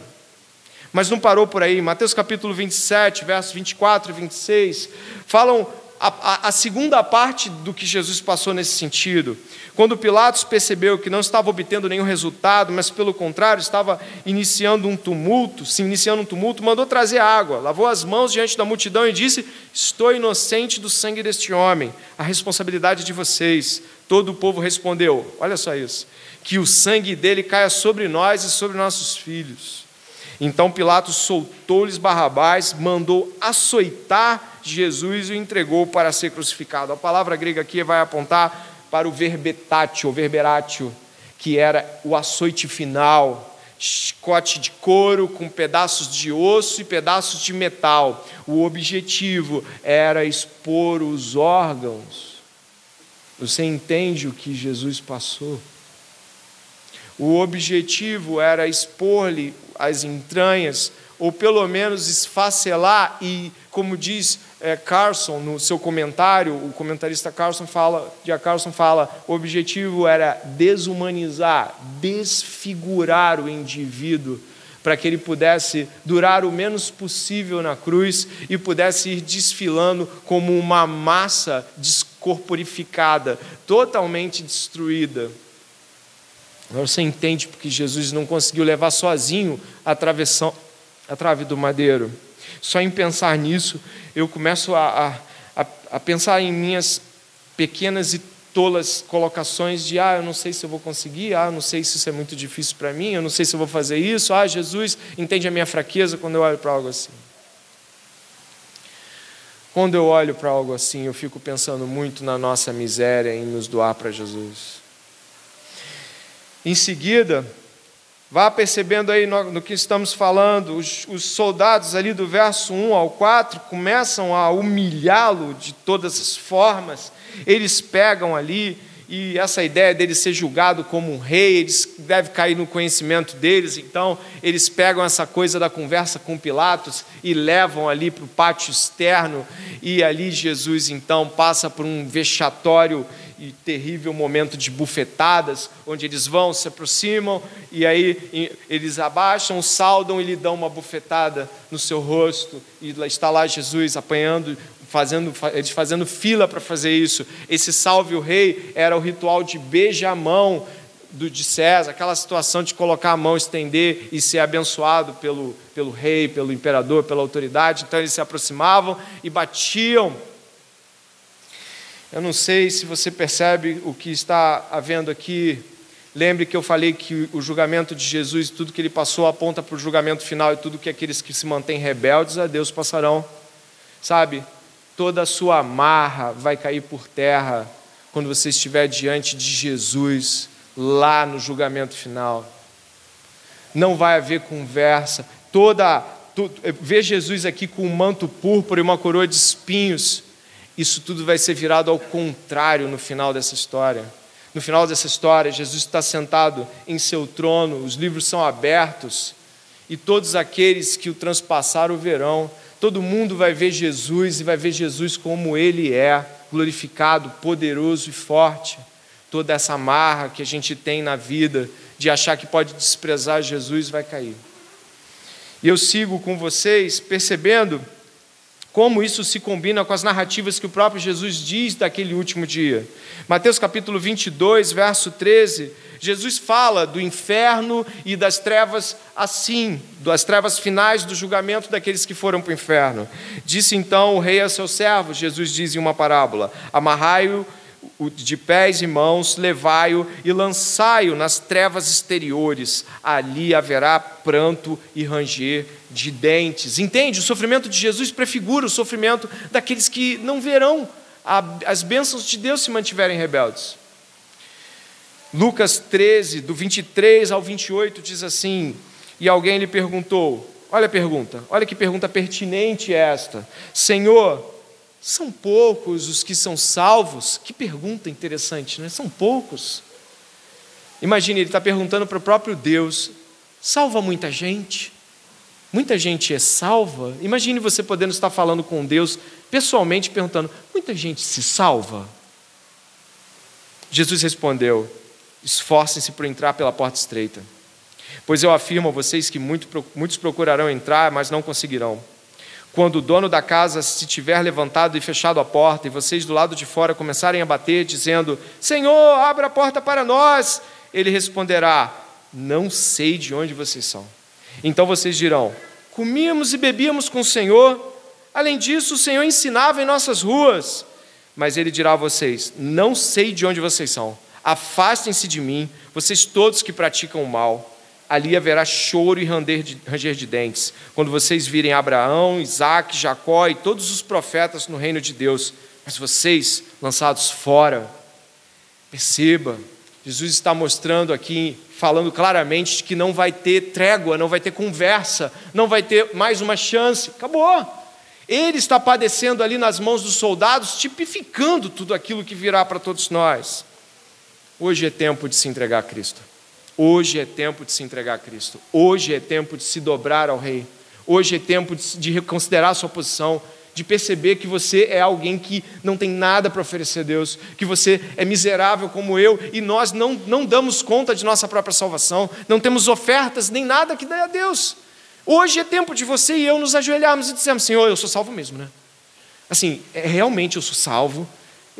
Mas não parou por aí. Mateus capítulo 27, versos 24 e 26, falam a, a, segunda parte do que Jesus passou nesse sentido. Quando Pilatos percebeu que não estava obtendo nenhum resultado, mas pelo contrário estava iniciando um tumulto, se iniciando um tumulto, mandou trazer água, lavou as mãos diante da multidão e disse: Estou inocente do sangue deste homem, a responsabilidade de vocês. Todo o povo respondeu: Olha só isso, que o sangue dele caia sobre nós e sobre nossos filhos. Então Pilatos soltou-lhes Barrabás, mandou açoitar Jesus e o entregou para ser crucificado. A palavra grega aqui vai apontar para o verbetatio, verberatio, que era o açoite final, chicote de couro com pedaços de osso e pedaços de metal. O objetivo era expor os órgãos. Você entende o que Jesus passou? O objetivo era expor-lhe as entranhas, ou pelo menos esfacelar, e, como diz é, Carson no seu comentário, o comentarista Carson fala, de Carson fala, o objetivo era desumanizar, desfigurar o indivíduo, para que ele pudesse durar o menos possível na cruz e pudesse ir desfilando como uma massa descorporificada, totalmente destruída. Agora você entende porque Jesus não conseguiu levar sozinho a travessão, a trave do madeiro. Só em pensar nisso, eu começo a, a, a pensar em minhas pequenas e tolas colocações de ah, eu não sei se eu vou conseguir, ah, eu não sei se isso é muito difícil para mim, eu não sei se eu vou fazer isso, ah, Jesus entende a minha fraqueza quando eu olho para algo assim. Quando eu olho para algo assim, eu fico pensando muito na nossa miséria em nos doar para Jesus. Em seguida, vá percebendo aí no, no que estamos falando, os, os, soldados ali do verso 1 ao 4 começam a humilhá-lo de todas as formas, eles pegam ali, e essa ideia dele ser julgado como um rei, eles deve cair no conhecimento deles, então eles pegam essa coisa da conversa com Pilatos e levam ali para o pátio externo, e ali Jesus então passa por um vexatório e terrível momento de bufetadas, onde eles vão, se aproximam e aí eles abaixam, saudam e lhe dão uma bufetada no seu rosto. E está lá Jesus apanhando, fazendo, eles fazendo fila para fazer isso. Esse salve o rei era o ritual de beijamão do, de César, aquela situação de colocar a mão, estender e ser abençoado pelo, pelo rei, pelo imperador, pela autoridade. Então eles se aproximavam e batiam eu não sei se você percebe o que está havendo aqui. Lembre que eu falei que o julgamento de Jesus, tudo que ele passou, aponta para o julgamento final e tudo que aqueles que se mantêm rebeldes a Deus passarão. Sabe, toda a sua amarra vai cair por terra quando você estiver diante de Jesus, lá no julgamento final. Não vai haver conversa. Toda, todo, ver Jesus aqui com um manto púrpura e uma coroa de espinhos isso tudo vai ser virado ao contrário no final dessa história. No final dessa história, Jesus está sentado em seu trono, os livros são abertos, e todos aqueles que o transpassaram verão. Todo mundo vai ver Jesus e vai ver Jesus como ele é, glorificado, poderoso e forte. Toda essa marra que a gente tem na vida de achar que pode desprezar Jesus vai cair. E eu sigo com vocês percebendo como isso se combina com as narrativas que o próprio Jesus diz daquele último dia. Mateus capítulo 22, verso 13, Jesus fala do inferno e das trevas assim, das trevas finais do julgamento daqueles que foram para o inferno. Disse então o rei a seus servos, Jesus diz em uma parábola: Amarrai-o de pés e mãos, levai-o e lançai-o nas trevas exteriores. Ali haverá pranto e ranger de dentes. Entende? O sofrimento de Jesus prefigura o sofrimento daqueles que não verão as bênçãos de Deus se mantiverem rebeldes. Lucas 13, do 23 ao 28, diz assim: E alguém lhe perguntou, olha a pergunta, olha que pergunta pertinente esta: Senhor, são poucos os que são salvos? Que pergunta interessante, não é? São poucos. Imagine, ele está perguntando para o próprio Deus: salva muita gente? Muita gente é salva? Imagine você podendo estar falando com Deus pessoalmente, perguntando: muita gente se salva? Jesus respondeu: esforcem-se por entrar pela porta estreita. Pois eu afirmo a vocês que muitos procurarão entrar, mas não conseguirão. Quando o dono da casa se tiver levantado e fechado a porta, e vocês do lado de fora começarem a bater, dizendo: Senhor, abra a porta para nós, ele responderá: Não sei de onde vocês são. Então vocês dirão: Comíamos e bebíamos com o Senhor. Além disso, o Senhor ensinava em nossas ruas. Mas ele dirá a vocês: Não sei de onde vocês são. Afastem-se de mim, vocês todos que praticam o mal. Ali haverá choro e ranger de, dentes. Quando vocês virem Abraão, Isaac, Jacó e todos os profetas no reino de Deus, mas vocês lançados fora, perceba, Jesus está mostrando aqui, falando claramente de que não vai ter trégua, não vai ter conversa, não vai ter mais uma chance. Acabou. Ele está padecendo ali nas mãos dos soldados, tipificando tudo aquilo que virá para todos nós. Hoje é tempo de se entregar a Cristo. Hoje é tempo de se entregar a Cristo. Hoje é tempo de se dobrar ao Rei. Hoje é tempo de reconsiderar a sua posição, de perceber que você é alguém que não tem nada para oferecer a Deus, que você é miserável como eu e nós não, não damos conta de nossa própria salvação, não temos ofertas nem nada que dê a Deus. Hoje é tempo de você e eu nos ajoelharmos e dizermos: Senhor, eu sou salvo mesmo, né? Assim, é, realmente eu sou salvo,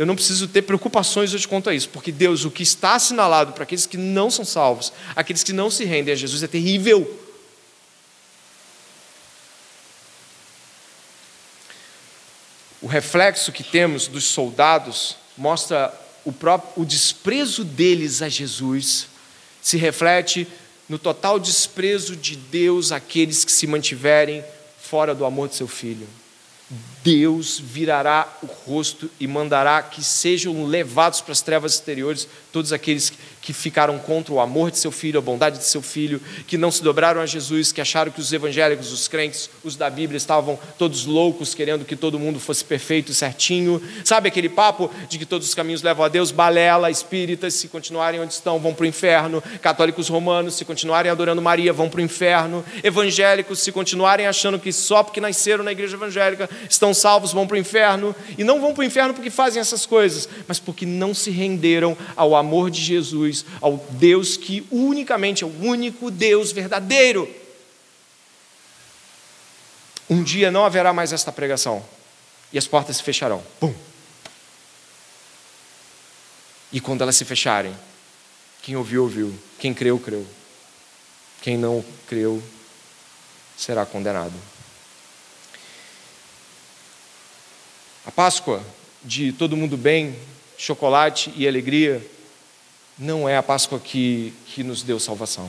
eu não preciso ter preocupações hoje quanto a isso, porque Deus, o que está assinalado para aqueles que não são salvos, aqueles que não se rendem a Jesus, é terrível. O reflexo que temos dos soldados mostra o, próprio, o desprezo deles a Jesus, se reflete no total desprezo de Deus aqueles que se mantiverem fora do amor de seu filho. Deus virará o rosto e mandará que sejam levados para as trevas exteriores todos aqueles que ficaram contra o amor de seu filho, a bondade de seu filho, que não se dobraram a Jesus, que acharam que os evangélicos, os crentes, os da Bíblia estavam todos loucos, querendo que todo mundo fosse perfeito e certinho. Sabe aquele papo de que todos os caminhos levam a Deus? Balela, espíritas, se continuarem onde estão, vão para o inferno. Católicos romanos, se continuarem adorando Maria, vão para o inferno. Evangélicos, se continuarem achando que só porque nasceram na igreja evangélica estão salvos, vão para o inferno. E não vão para o inferno porque fazem essas coisas, mas porque não se renderam ao amor de Jesus, ao Deus que unicamente é o único Deus verdadeiro. Um dia não haverá mais esta pregação e as portas se fecharão. Pum. E quando elas se fecharem, quem ouviu, ouviu. Quem creu, creu. Quem não creu, será condenado. A Páscoa de todo mundo bem, chocolate e alegria, não é a Páscoa que, que nos deu salvação.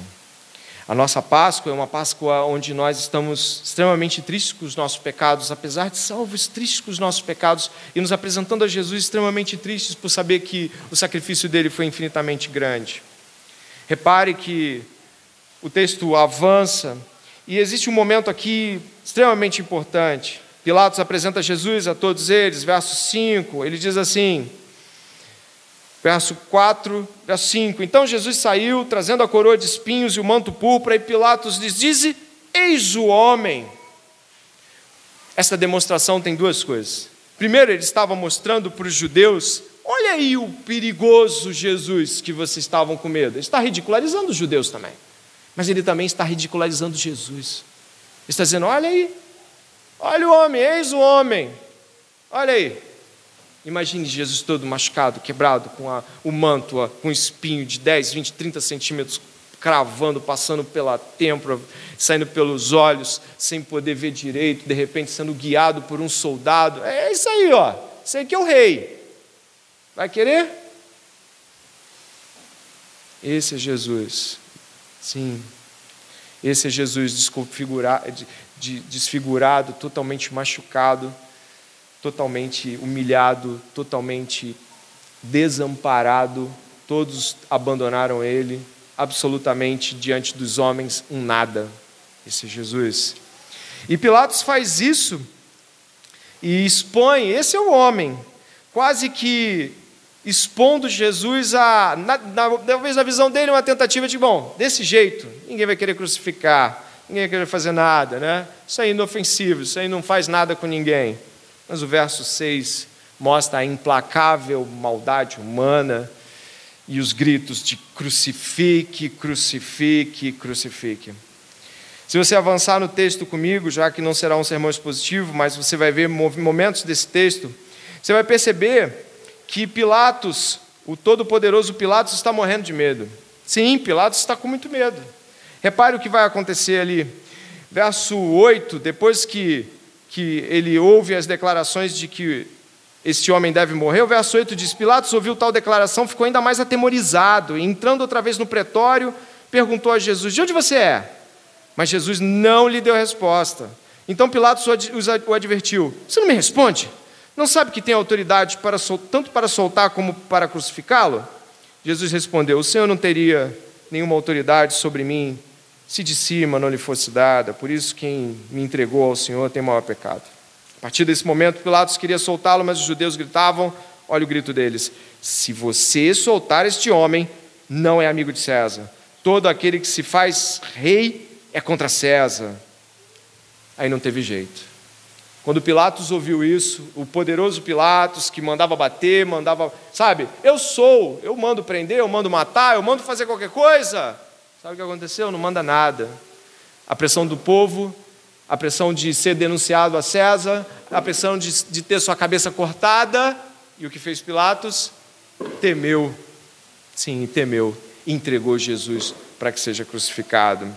A nossa Páscoa é uma Páscoa onde nós estamos extremamente tristes com os nossos pecados, apesar de salvos, tristes com os nossos pecados, e nos apresentando a Jesus extremamente tristes por saber que o sacrifício dele foi infinitamente grande. Repare que o texto avança, e existe um momento aqui extremamente importante. Pilatos apresenta Jesus a todos eles, verso 5, ele diz assim: Verso 4, verso 5. Então Jesus saiu, trazendo a coroa de espinhos e o manto púrpura, e Pilatos lhes diz: Eis o homem. Essa demonstração tem duas coisas. Primeiro, ele estava mostrando para os judeus: olha aí o perigoso Jesus que vocês estavam com medo. Ele está ridicularizando os judeus também. Mas ele também está ridicularizando Jesus. Ele está dizendo: olha aí, olha o homem, eis o homem. Olha aí, Imagine Jesus todo machucado, quebrado, com a, o manto, com espinho de 10, 20, 30 centímetros, cravando, passando pela têmpora, saindo pelos olhos, sem poder ver direito, de repente sendo guiado por um soldado. É isso aí, ó. Isso aí que é o rei. Vai querer? Esse é Jesus. Sim. Esse é Jesus desconfigurado, desfigurado, totalmente machucado totalmente humilhado, totalmente desamparado, todos abandonaram ele, absolutamente diante dos homens, um nada. Esse é Jesus. E Pilatos faz isso e expõe, esse é o homem, quase que expondo Jesus a, na, na, talvez na visão dele, uma tentativa de, bom, desse jeito, ninguém vai querer crucificar, ninguém querer fazer nada, né? Isso aí é inofensivo, isso aí não faz nada com ninguém. Mas o verso 6 mostra a implacável maldade humana e os gritos de crucifique, crucifique, crucifique. Se você avançar no texto comigo, já que não será um sermão expositivo, mas você vai ver momentos desse texto, você vai perceber que Pilatos, o todo-poderoso Pilatos, está morrendo de medo. Sim, Pilatos está com muito medo. Repare o que vai acontecer ali. Verso 8, depois que que ele ouve as declarações de que este homem deve morrer. O verso 8 diz: Pilatos ouviu tal declaração, ficou ainda mais atemorizado, e entrando outra vez no pretório, perguntou a Jesus: De onde você é? Mas Jesus não lhe deu resposta. Então Pilatos o advertiu: Você não me responde? Não sabe que tem autoridade para, tanto para soltar como para crucificá-lo? Jesus respondeu: O Senhor não teria nenhuma autoridade sobre mim se de cima não lhe fosse dada, por isso quem me entregou ao Senhor tem maior pecado. A partir desse momento, Pilatos queria soltá-lo, mas os judeus gritavam: olha o grito deles: Se você soltar este homem, não é amigo de César. Todo aquele que se faz rei é contra César. Aí não teve jeito. Quando Pilatos ouviu isso, o poderoso Pilatos que mandava bater, mandava, sabe, eu sou, eu mando prender, eu mando matar, eu mando fazer qualquer coisa. Sabe o que aconteceu? Não manda nada. A pressão do povo, a pressão de ser denunciado a César, a pressão de, de ter sua cabeça cortada, e o que fez Pilatos? Temeu, sim, temeu, entregou Jesus para que seja crucificado.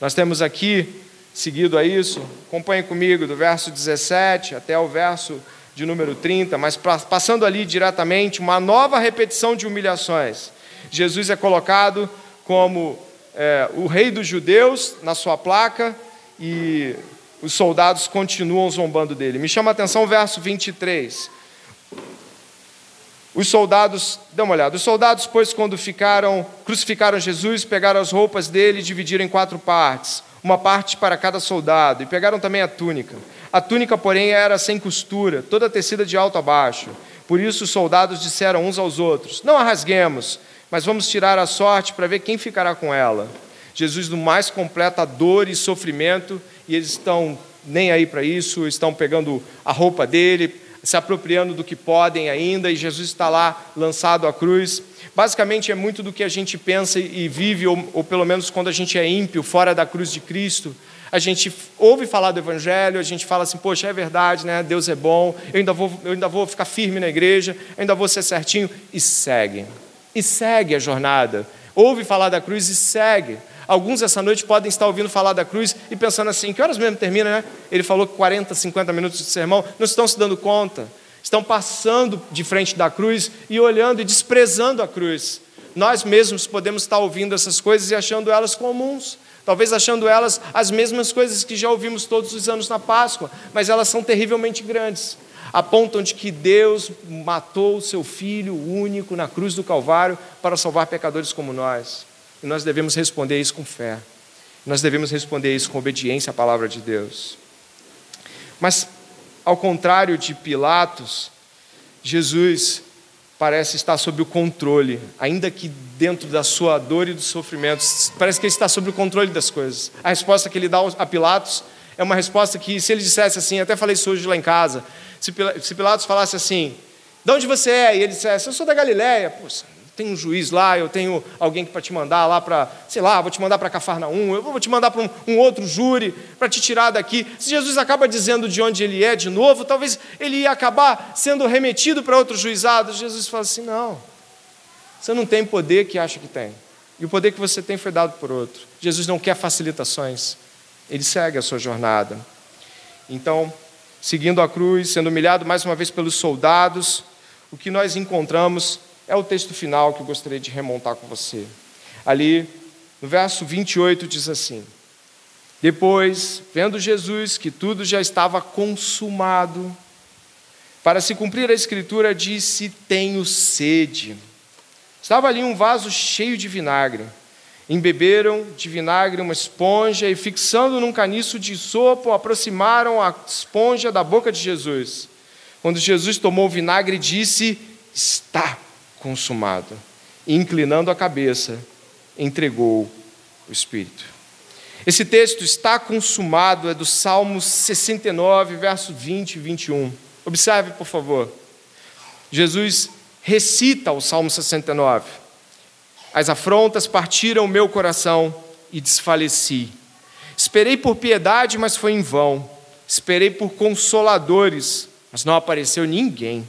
Nós temos aqui seguido a isso, acompanhe comigo do verso 17 até o verso de número 30, mas passando ali diretamente uma nova repetição de humilhações. Jesus é colocado como é, o rei dos judeus na sua placa e os soldados continuam zombando dele. Me chama a atenção o verso 23. Os soldados, dá uma olhada, os soldados, pois, quando ficaram, crucificaram Jesus, pegaram as roupas dele e dividiram em quatro partes uma parte para cada soldado, e pegaram também a túnica. A túnica, porém, era sem costura, toda tecida de alto a baixo. Por isso os soldados disseram uns aos outros: Não a rasguemos, mas vamos tirar a sorte para ver quem ficará com ela. Jesus, no mais completa dor e sofrimento, e eles estão nem aí para isso, estão pegando a roupa dele, se apropriando do que podem ainda, e Jesus está lá lançado à cruz. Basicamente é muito do que a gente pensa e vive, ou, ou pelo menos quando a gente é ímpio, fora da cruz de Cristo. A gente ouve falar do Evangelho, a gente fala assim, poxa, é verdade, né? Deus é bom, eu ainda vou, eu ainda vou ficar firme na igreja, eu ainda vou ser certinho, e segue. E segue a jornada. Ouve falar da cruz e segue. Alguns essa noite podem estar ouvindo falar da cruz e pensando assim: que horas mesmo termina, né? Ele falou 40, 50 minutos de sermão, não estão se dando conta estão passando de frente da cruz e olhando e desprezando a cruz. Nós mesmos podemos estar ouvindo essas coisas e achando elas comuns, talvez achando elas as mesmas coisas que já ouvimos todos os anos na Páscoa, mas elas são terrivelmente grandes. Apontam de que Deus matou o seu Filho único na cruz do Calvário para salvar pecadores como nós. E nós devemos responder isso com fé. Nós devemos responder isso com obediência à palavra de Deus. Mas ao contrário de Pilatos, Jesus parece estar sob o controle, ainda que dentro da sua dor e do sofrimento, parece que ele está sob o controle das coisas. A resposta que ele dá a Pilatos é uma resposta que, se ele dissesse assim, até falei isso hoje lá em casa, se Pilatos falasse assim, de onde você é? E ele dissesse, eu sou da Galiléia. Poxa, tem um juiz lá, eu tenho alguém para te mandar lá para, sei lá, vou te mandar para Cafarnaum, eu vou te mandar para um, um outro júri para te tirar daqui. Se Jesus acaba dizendo de onde ele é de novo, talvez ele ia acabar sendo remetido para outro juizado. Jesus fala assim: não, você não tem poder que acha que tem. E o poder que você tem foi dado por outro. Jesus não quer facilitações, ele segue a sua jornada. Então, seguindo a cruz, sendo humilhado mais uma vez pelos soldados, o que nós encontramos é o texto final que eu gostaria de remontar com você. Ali, no verso 28, diz assim: Depois, vendo Jesus que tudo já estava consumado, para se cumprir a escritura, disse: Tenho sede. Estava ali um vaso cheio de vinagre. Embeberam de vinagre uma esponja e, fixando num caniço de sopo, aproximaram a esponja da boca de Jesus. Quando Jesus tomou o vinagre, disse: Está consumado. E, inclinando a cabeça, entregou o Espírito. Esse texto está consumado, é do Salmo 69, verso 20 e 21. Observe, por favor. Jesus recita o Salmo 69. As afrontas partiram o meu coração e desfaleci. Esperei por piedade, mas foi em vão. Esperei por consoladores, mas não apareceu ninguém.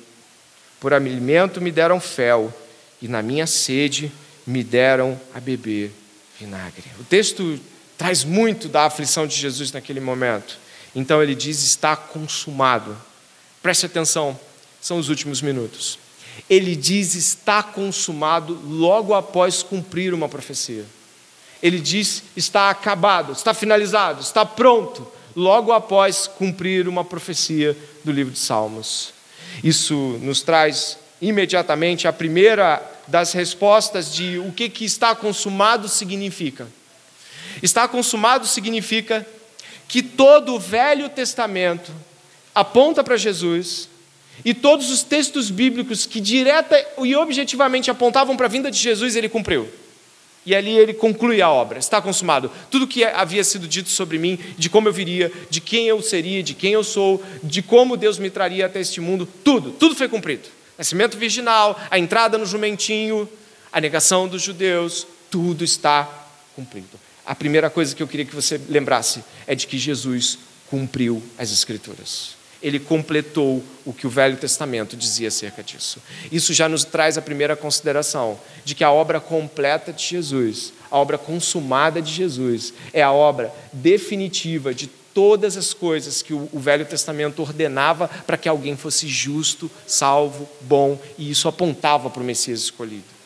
Por alimento me deram fel, e na minha sede me deram a beber vinagre. O texto traz muito da aflição de Jesus naquele momento. Então ele diz: está consumado. Preste atenção, são os últimos minutos. Ele diz: está consumado logo após cumprir uma profecia. ele diz: está acabado, está finalizado, está pronto, logo após cumprir uma profecia do livro de Salmos. Isso nos traz imediatamente a primeira das respostas de o que, que está consumado significa. Está consumado significa que todo o Velho Testamento aponta para Jesus e todos os textos bíblicos que direta e objetivamente apontavam para a vinda de Jesus, ele cumpriu. E ali ele conclui a obra, está consumado. Tudo que havia sido dito sobre mim, de como eu viria, de quem eu seria, de quem eu sou, de como Deus me traria até este mundo, tudo, tudo foi cumprido. Nascimento virginal, a entrada no jumentinho, a negação dos judeus, tudo está cumprido. A primeira coisa que eu queria que você lembrasse é de que Jesus cumpriu as Escrituras ele completou o que o Velho Testamento dizia acerca disso. Isso já nos traz a primeira consideração de que a obra completa de Jesus, a obra consumada de Jesus, é a obra definitiva de todas as coisas que o Velho Testamento ordenava para que alguém fosse justo, salvo, bom, e isso apontava para o Messias escolhido.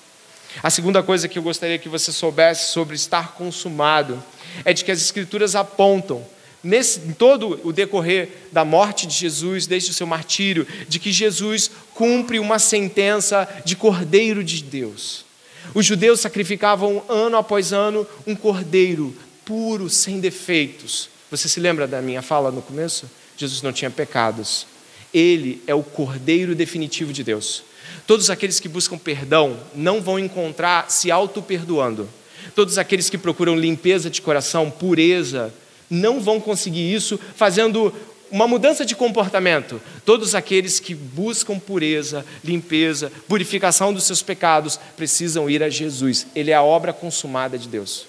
A segunda coisa que eu gostaria que você soubesse sobre estar consumado é de que as Escrituras apontam nesse, em todo o decorrer da morte de Jesus, desde o seu martírio, de que Jesus cumpre uma sentença de cordeiro de Deus. Os judeus sacrificavam ano após ano um cordeiro puro, sem defeitos. Você se lembra da minha fala no começo? Jesus não tinha pecados. Ele é o cordeiro definitivo de Deus. Todos aqueles que buscam perdão não vão encontrar se auto-perdoando. Todos aqueles que procuram limpeza de coração, pureza, não vão conseguir isso fazendo uma mudança de comportamento. Todos aqueles que buscam pureza, limpeza, purificação dos seus pecados precisam ir a Jesus. Ele é a obra consumada de Deus.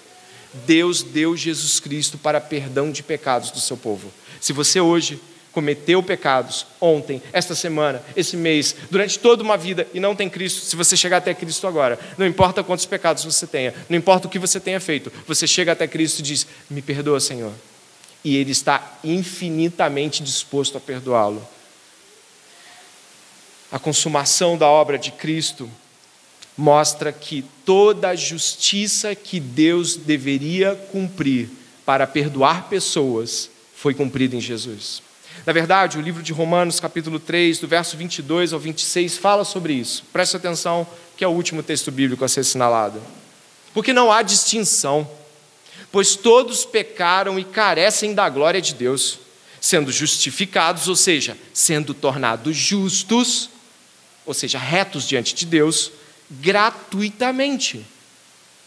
Deus deu Jesus Cristo para perdão de pecados do seu povo. Se você hoje cometeu pecados ontem, esta semana, esse mês, durante toda uma vida e não tem Cristo, se você chegar até Cristo agora, não importa quantos pecados você tenha, não importa o que você tenha feito, você chega até Cristo e diz: Me perdoa, Senhor e Ele está infinitamente disposto a perdoá-lo. A consumação da obra de Cristo mostra que toda a justiça que Deus deveria cumprir para perdoar pessoas foi cumprida em Jesus. Na verdade, o livro de Romanos, capítulo 3, do verso 22 ao 26, fala sobre isso. Preste atenção, que é o último texto bíblico a ser assinalado. Porque não há distinção pois todos pecaram e carecem da glória de Deus, sendo justificados, ou seja, sendo tornados justos, ou seja, retos diante de Deus, gratuitamente,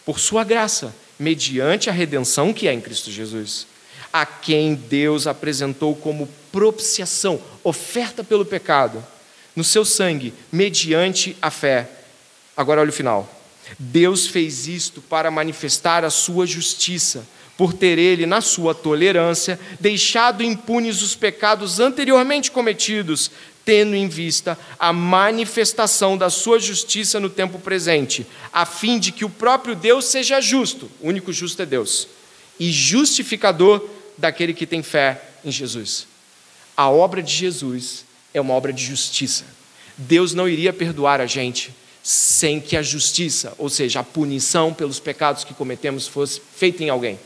por Sua graça, mediante a redenção que é em Cristo Jesus, a quem Deus apresentou como propiciação, oferta pelo pecado, no seu sangue, mediante a fé. Agora olha o final. Deus fez isto para manifestar a sua justiça, por ter ele, na sua tolerância, deixado impunes os pecados anteriormente cometidos, tendo em vista a manifestação da sua justiça no tempo presente, a fim de que o próprio Deus seja justo, o único justo é Deus, e justificador daquele que tem fé em Jesus. A obra de Jesus é uma obra de justiça. Deus não iria perdoar a gente sem que a justiça, ou seja, a punição pelos pecados que cometemos, fosse feita em alguém.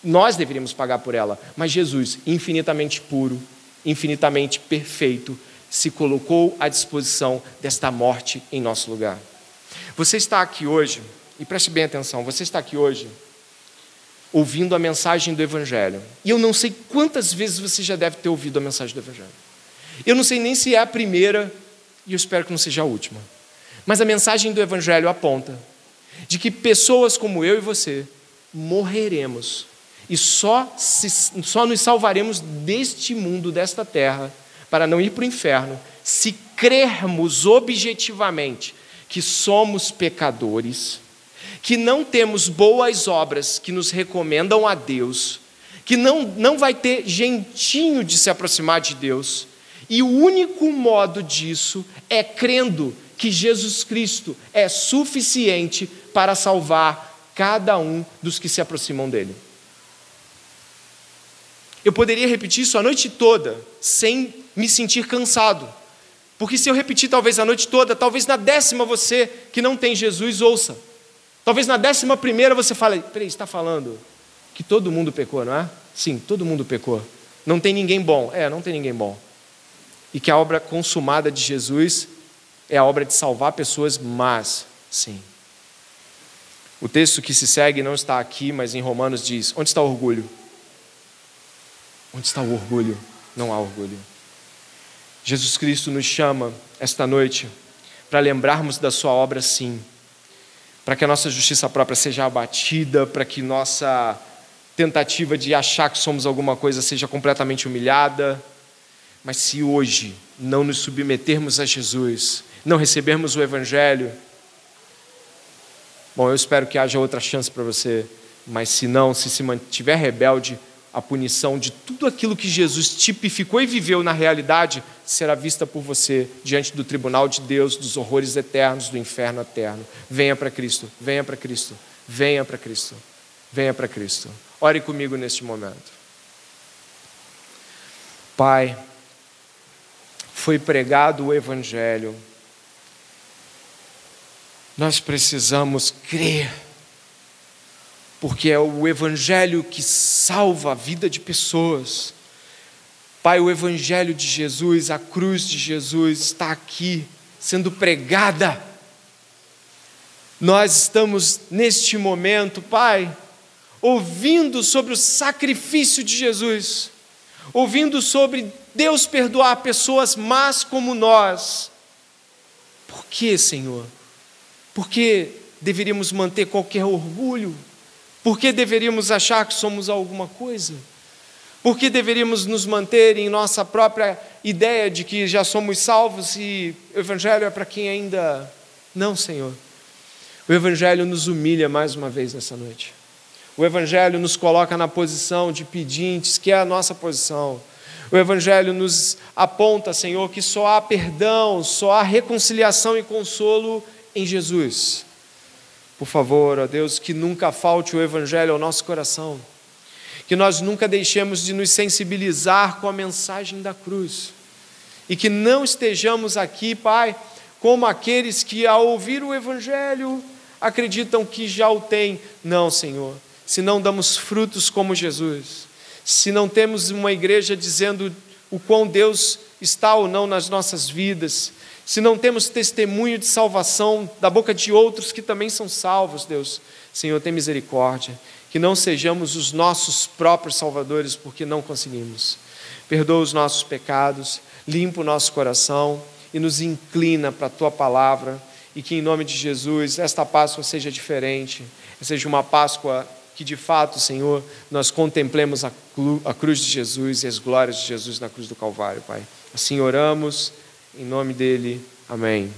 Nós deveríamos pagar por ela, mas Jesus, infinitamente puro, infinitamente perfeito, se colocou à disposição desta morte em nosso lugar. Você está aqui hoje, e preste bem atenção, você está aqui hoje ouvindo a mensagem do Evangelho. E eu não sei quantas vezes você já deve ter ouvido a mensagem do Evangelho. Eu não sei nem se é a primeira, e eu espero que não seja a última. Mas a mensagem do Evangelho aponta de que pessoas como eu e você morreremos e só, se, só nos salvaremos deste mundo, desta terra, para não ir para o inferno, se crermos objetivamente que somos pecadores, que não temos boas obras que nos recomendam a Deus, que não, não vai ter jeitinho de se aproximar de Deus, e o único modo disso é crendo que Jesus Cristo é suficiente para salvar cada um dos que se aproximam dele. Eu poderia repetir isso a noite toda, sem me sentir cansado. Porque se eu repetir talvez a noite toda, talvez na décima você que não tem Jesus ouça. Talvez na décima primeira você fale, peraí, está falando que todo mundo pecou, não é? Sim, todo mundo pecou. Não tem ninguém bom. É, não tem ninguém bom. E que a obra consumada de Jesus é a obra de salvar pessoas más. Sim. O texto que se segue não está aqui, mas em Romanos diz: onde está o orgulho? Onde está o orgulho? Não há orgulho. Jesus Cristo nos chama esta noite para lembrarmos da Sua obra, sim para que a nossa justiça própria seja abatida, para que nossa tentativa de achar que somos alguma coisa seja completamente humilhada. Mas se hoje não nos submetermos a Jesus, não recebermos o Evangelho, bom, eu espero que haja outra chance para você, mas se não, se se mantiver rebelde, a punição de tudo aquilo que Jesus tipificou e viveu na realidade será vista por você diante do tribunal de Deus, dos horrores eternos, do inferno eterno. Venha para Cristo, venha para Cristo, venha para Cristo, venha para Cristo. Ore comigo neste momento. Pai, foi pregado o Evangelho, nós precisamos crer porque é o Evangelho que salva a vida de pessoas. Pai, o Evangelho de Jesus, a cruz de Jesus está aqui sendo pregada. Nós estamos neste momento, Pai, ouvindo sobre o sacrifício de Jesus, ouvindo sobre Deus perdoar pessoas más como nós. Por que, Senhor? Por que deveríamos manter qualquer orgulho? Por que deveríamos achar que somos alguma coisa? Por que deveríamos nos manter em nossa própria ideia de que já somos salvos e o Evangelho é para quem ainda. Não, Senhor. O Evangelho nos humilha mais uma vez nessa noite. O Evangelho nos coloca na posição de pedintes, que é a nossa posição. O Evangelho nos aponta, Senhor, que só há perdão, só há reconciliação e consolo em Jesus. Por favor, ó Deus, que nunca falte o Evangelho ao nosso coração, que nós nunca deixemos de nos sensibilizar com a mensagem da cruz, e que não estejamos aqui, Pai, como aqueles que, ao ouvir o Evangelho, acreditam que já o têm. Não, Senhor, se não damos frutos como Jesus, se não temos uma igreja dizendo o quão Deus está ou não nas nossas vidas, se não temos testemunho de salvação da boca de outros que também são salvos, Deus, Senhor, tem misericórdia, que não sejamos os nossos próprios salvadores, porque não conseguimos. Perdoa os nossos pecados, limpa o nosso coração e nos inclina para a tua palavra, e que em nome de Jesus esta Páscoa seja diferente, seja uma Páscoa que de fato, Senhor, nós contemplemos a, cruz de Jesus e as glórias de Jesus na cruz do Calvário, Pai. Assim oramos. Em nome dele, amém.